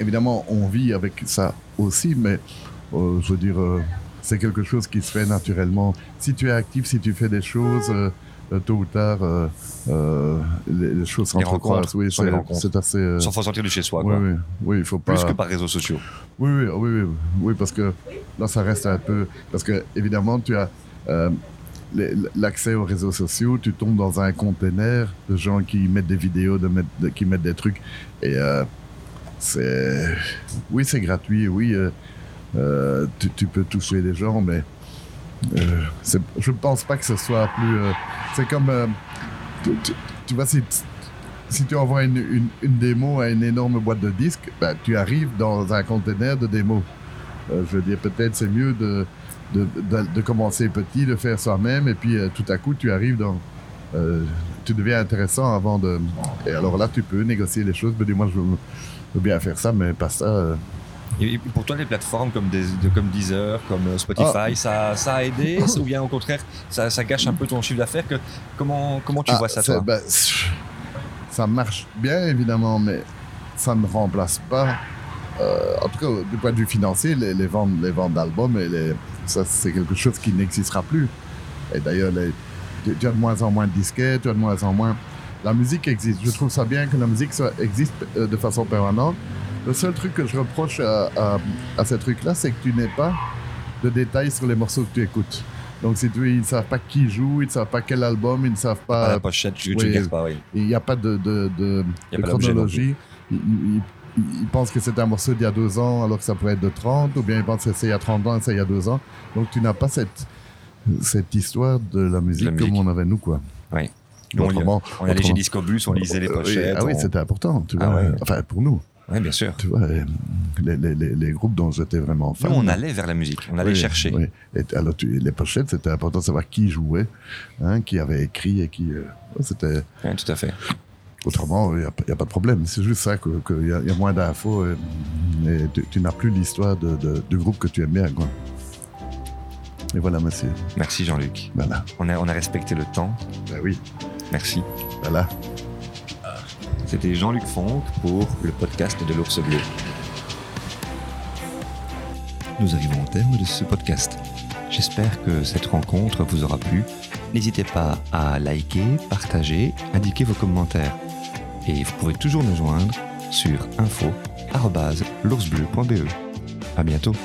évidemment, on vit avec ça aussi, mais euh, je veux dire, euh, c'est quelque chose qui se fait naturellement. Si tu es actif, si tu fais des choses, tôt ou tard, euh, euh, les, les choses s'entrecroisent. Oui, c'est assez. euh, Sans sortir de chez soi, quoi. oui, oui, il faut pas. Plus que par réseaux sociaux. Oui, oui, oui, oui, oui, parce que là, ça reste un peu. Parce que, évidemment, tu as euh, l'accès aux réseaux sociaux, tu tombes dans un container de gens qui mettent des vidéos, de mettre, de- qui mettent des trucs. Et euh, c'est. Oui, c'est gratuit, oui, euh, euh, tu, tu peux toucher les gens, mais euh, je ne pense pas que ce soit plus. euh, c'est comme. euh, tu, vois, si, si tu envoies une, une- démo à une énorme boîte de disques, ben, tu arrives dans un conteneur de démo. Euh, je veux dire, peut-être c'est mieux de, de, de- commencer petit, de faire soi-même, et puis tout à coup, tu arrives dans. tu deviens intéressant avant de. Et alors là, tu peux négocier les choses. Me dire, moi, je veux, je veux bien faire ça, mais pas ça. Et pour toi, les plateformes comme, des, comme Deezer, comme euh, Spotify, Ah. ça, ça a aidé ou bien au contraire, ça, ça gâche un peu ton chiffre d'affaires comment, comment tu Ah, vois ça, toi? ben, ça marche bien, évidemment, mais ça ne remplace pas. euh, en tout cas, du point de vue financier, les, les ventes, les ventes d'albums, ça, c'est quelque chose qui n'existera plus. Et d'ailleurs, tu, tu as de moins en moins de disquets, tu as de moins en moins. La musique existe. Je trouve ça bien que la musique soit- existe euh, de façon permanente. Le seul truc que je reproche à, à, à ces trucs-là, c'est que tu n'es pas de détails sur les morceaux que tu écoutes. Donc, si tu, ils ne savent pas qui joue, ils ne savent pas quel album, ils ne savent Pas pas. la pochette, tu, oui. pas, oui. Il n'y a pas de, de, de, a pas chronologie. Ils il, il- il pensent que c'est un morceau d'il y a deux ans alors que ça pourrait être de 30, ou bien ils pensent que c'est il y a 30 ans et c'est il y a deux ans. Donc tu n'as pas cette, cette histoire de la musique, musique. comme on avait nous. Quoi. Oui. Nous, on, on allait chez autrement- Discobus, on lisait les pochettes. ah oui, on- c'était important. Tu Ah vois. ouais. Enfin, pour nous. Ouais, bien sûr. Tu vois, euh, les, les, les, groupes dont j'étais vraiment fan. Nous, on allait vers la musique, on allait Oui, chercher. oui. Et alors, tu- les pochettes, c'était important de savoir qui jouait, hein, qui avait écrit et qui. euh, c'était. Ouais, tout à fait. Autrement, il n'y a, pas- y a pas de problème. C'est juste ça, qu'il que y, a- y a moins d'infos euh, et tu, tu n'as plus l'histoire de, de- du groupe que tu aimes bien. Quoi. Et voilà, monsieur. Merci Jean-Luc. Voilà. On a, on a respecté le temps. Ben oui, Merci. voilà. C'était Jean-Luc Fonck pour le podcast de l'Ours Bleu. Nous arrivons au terme de ce podcast. J'espère que cette rencontre vous aura plu. N'hésitez pas à liker, partager, indiquer vos commentaires. Et vous pouvez toujours nous joindre sur info.l'oursbleu.be. À bientôt.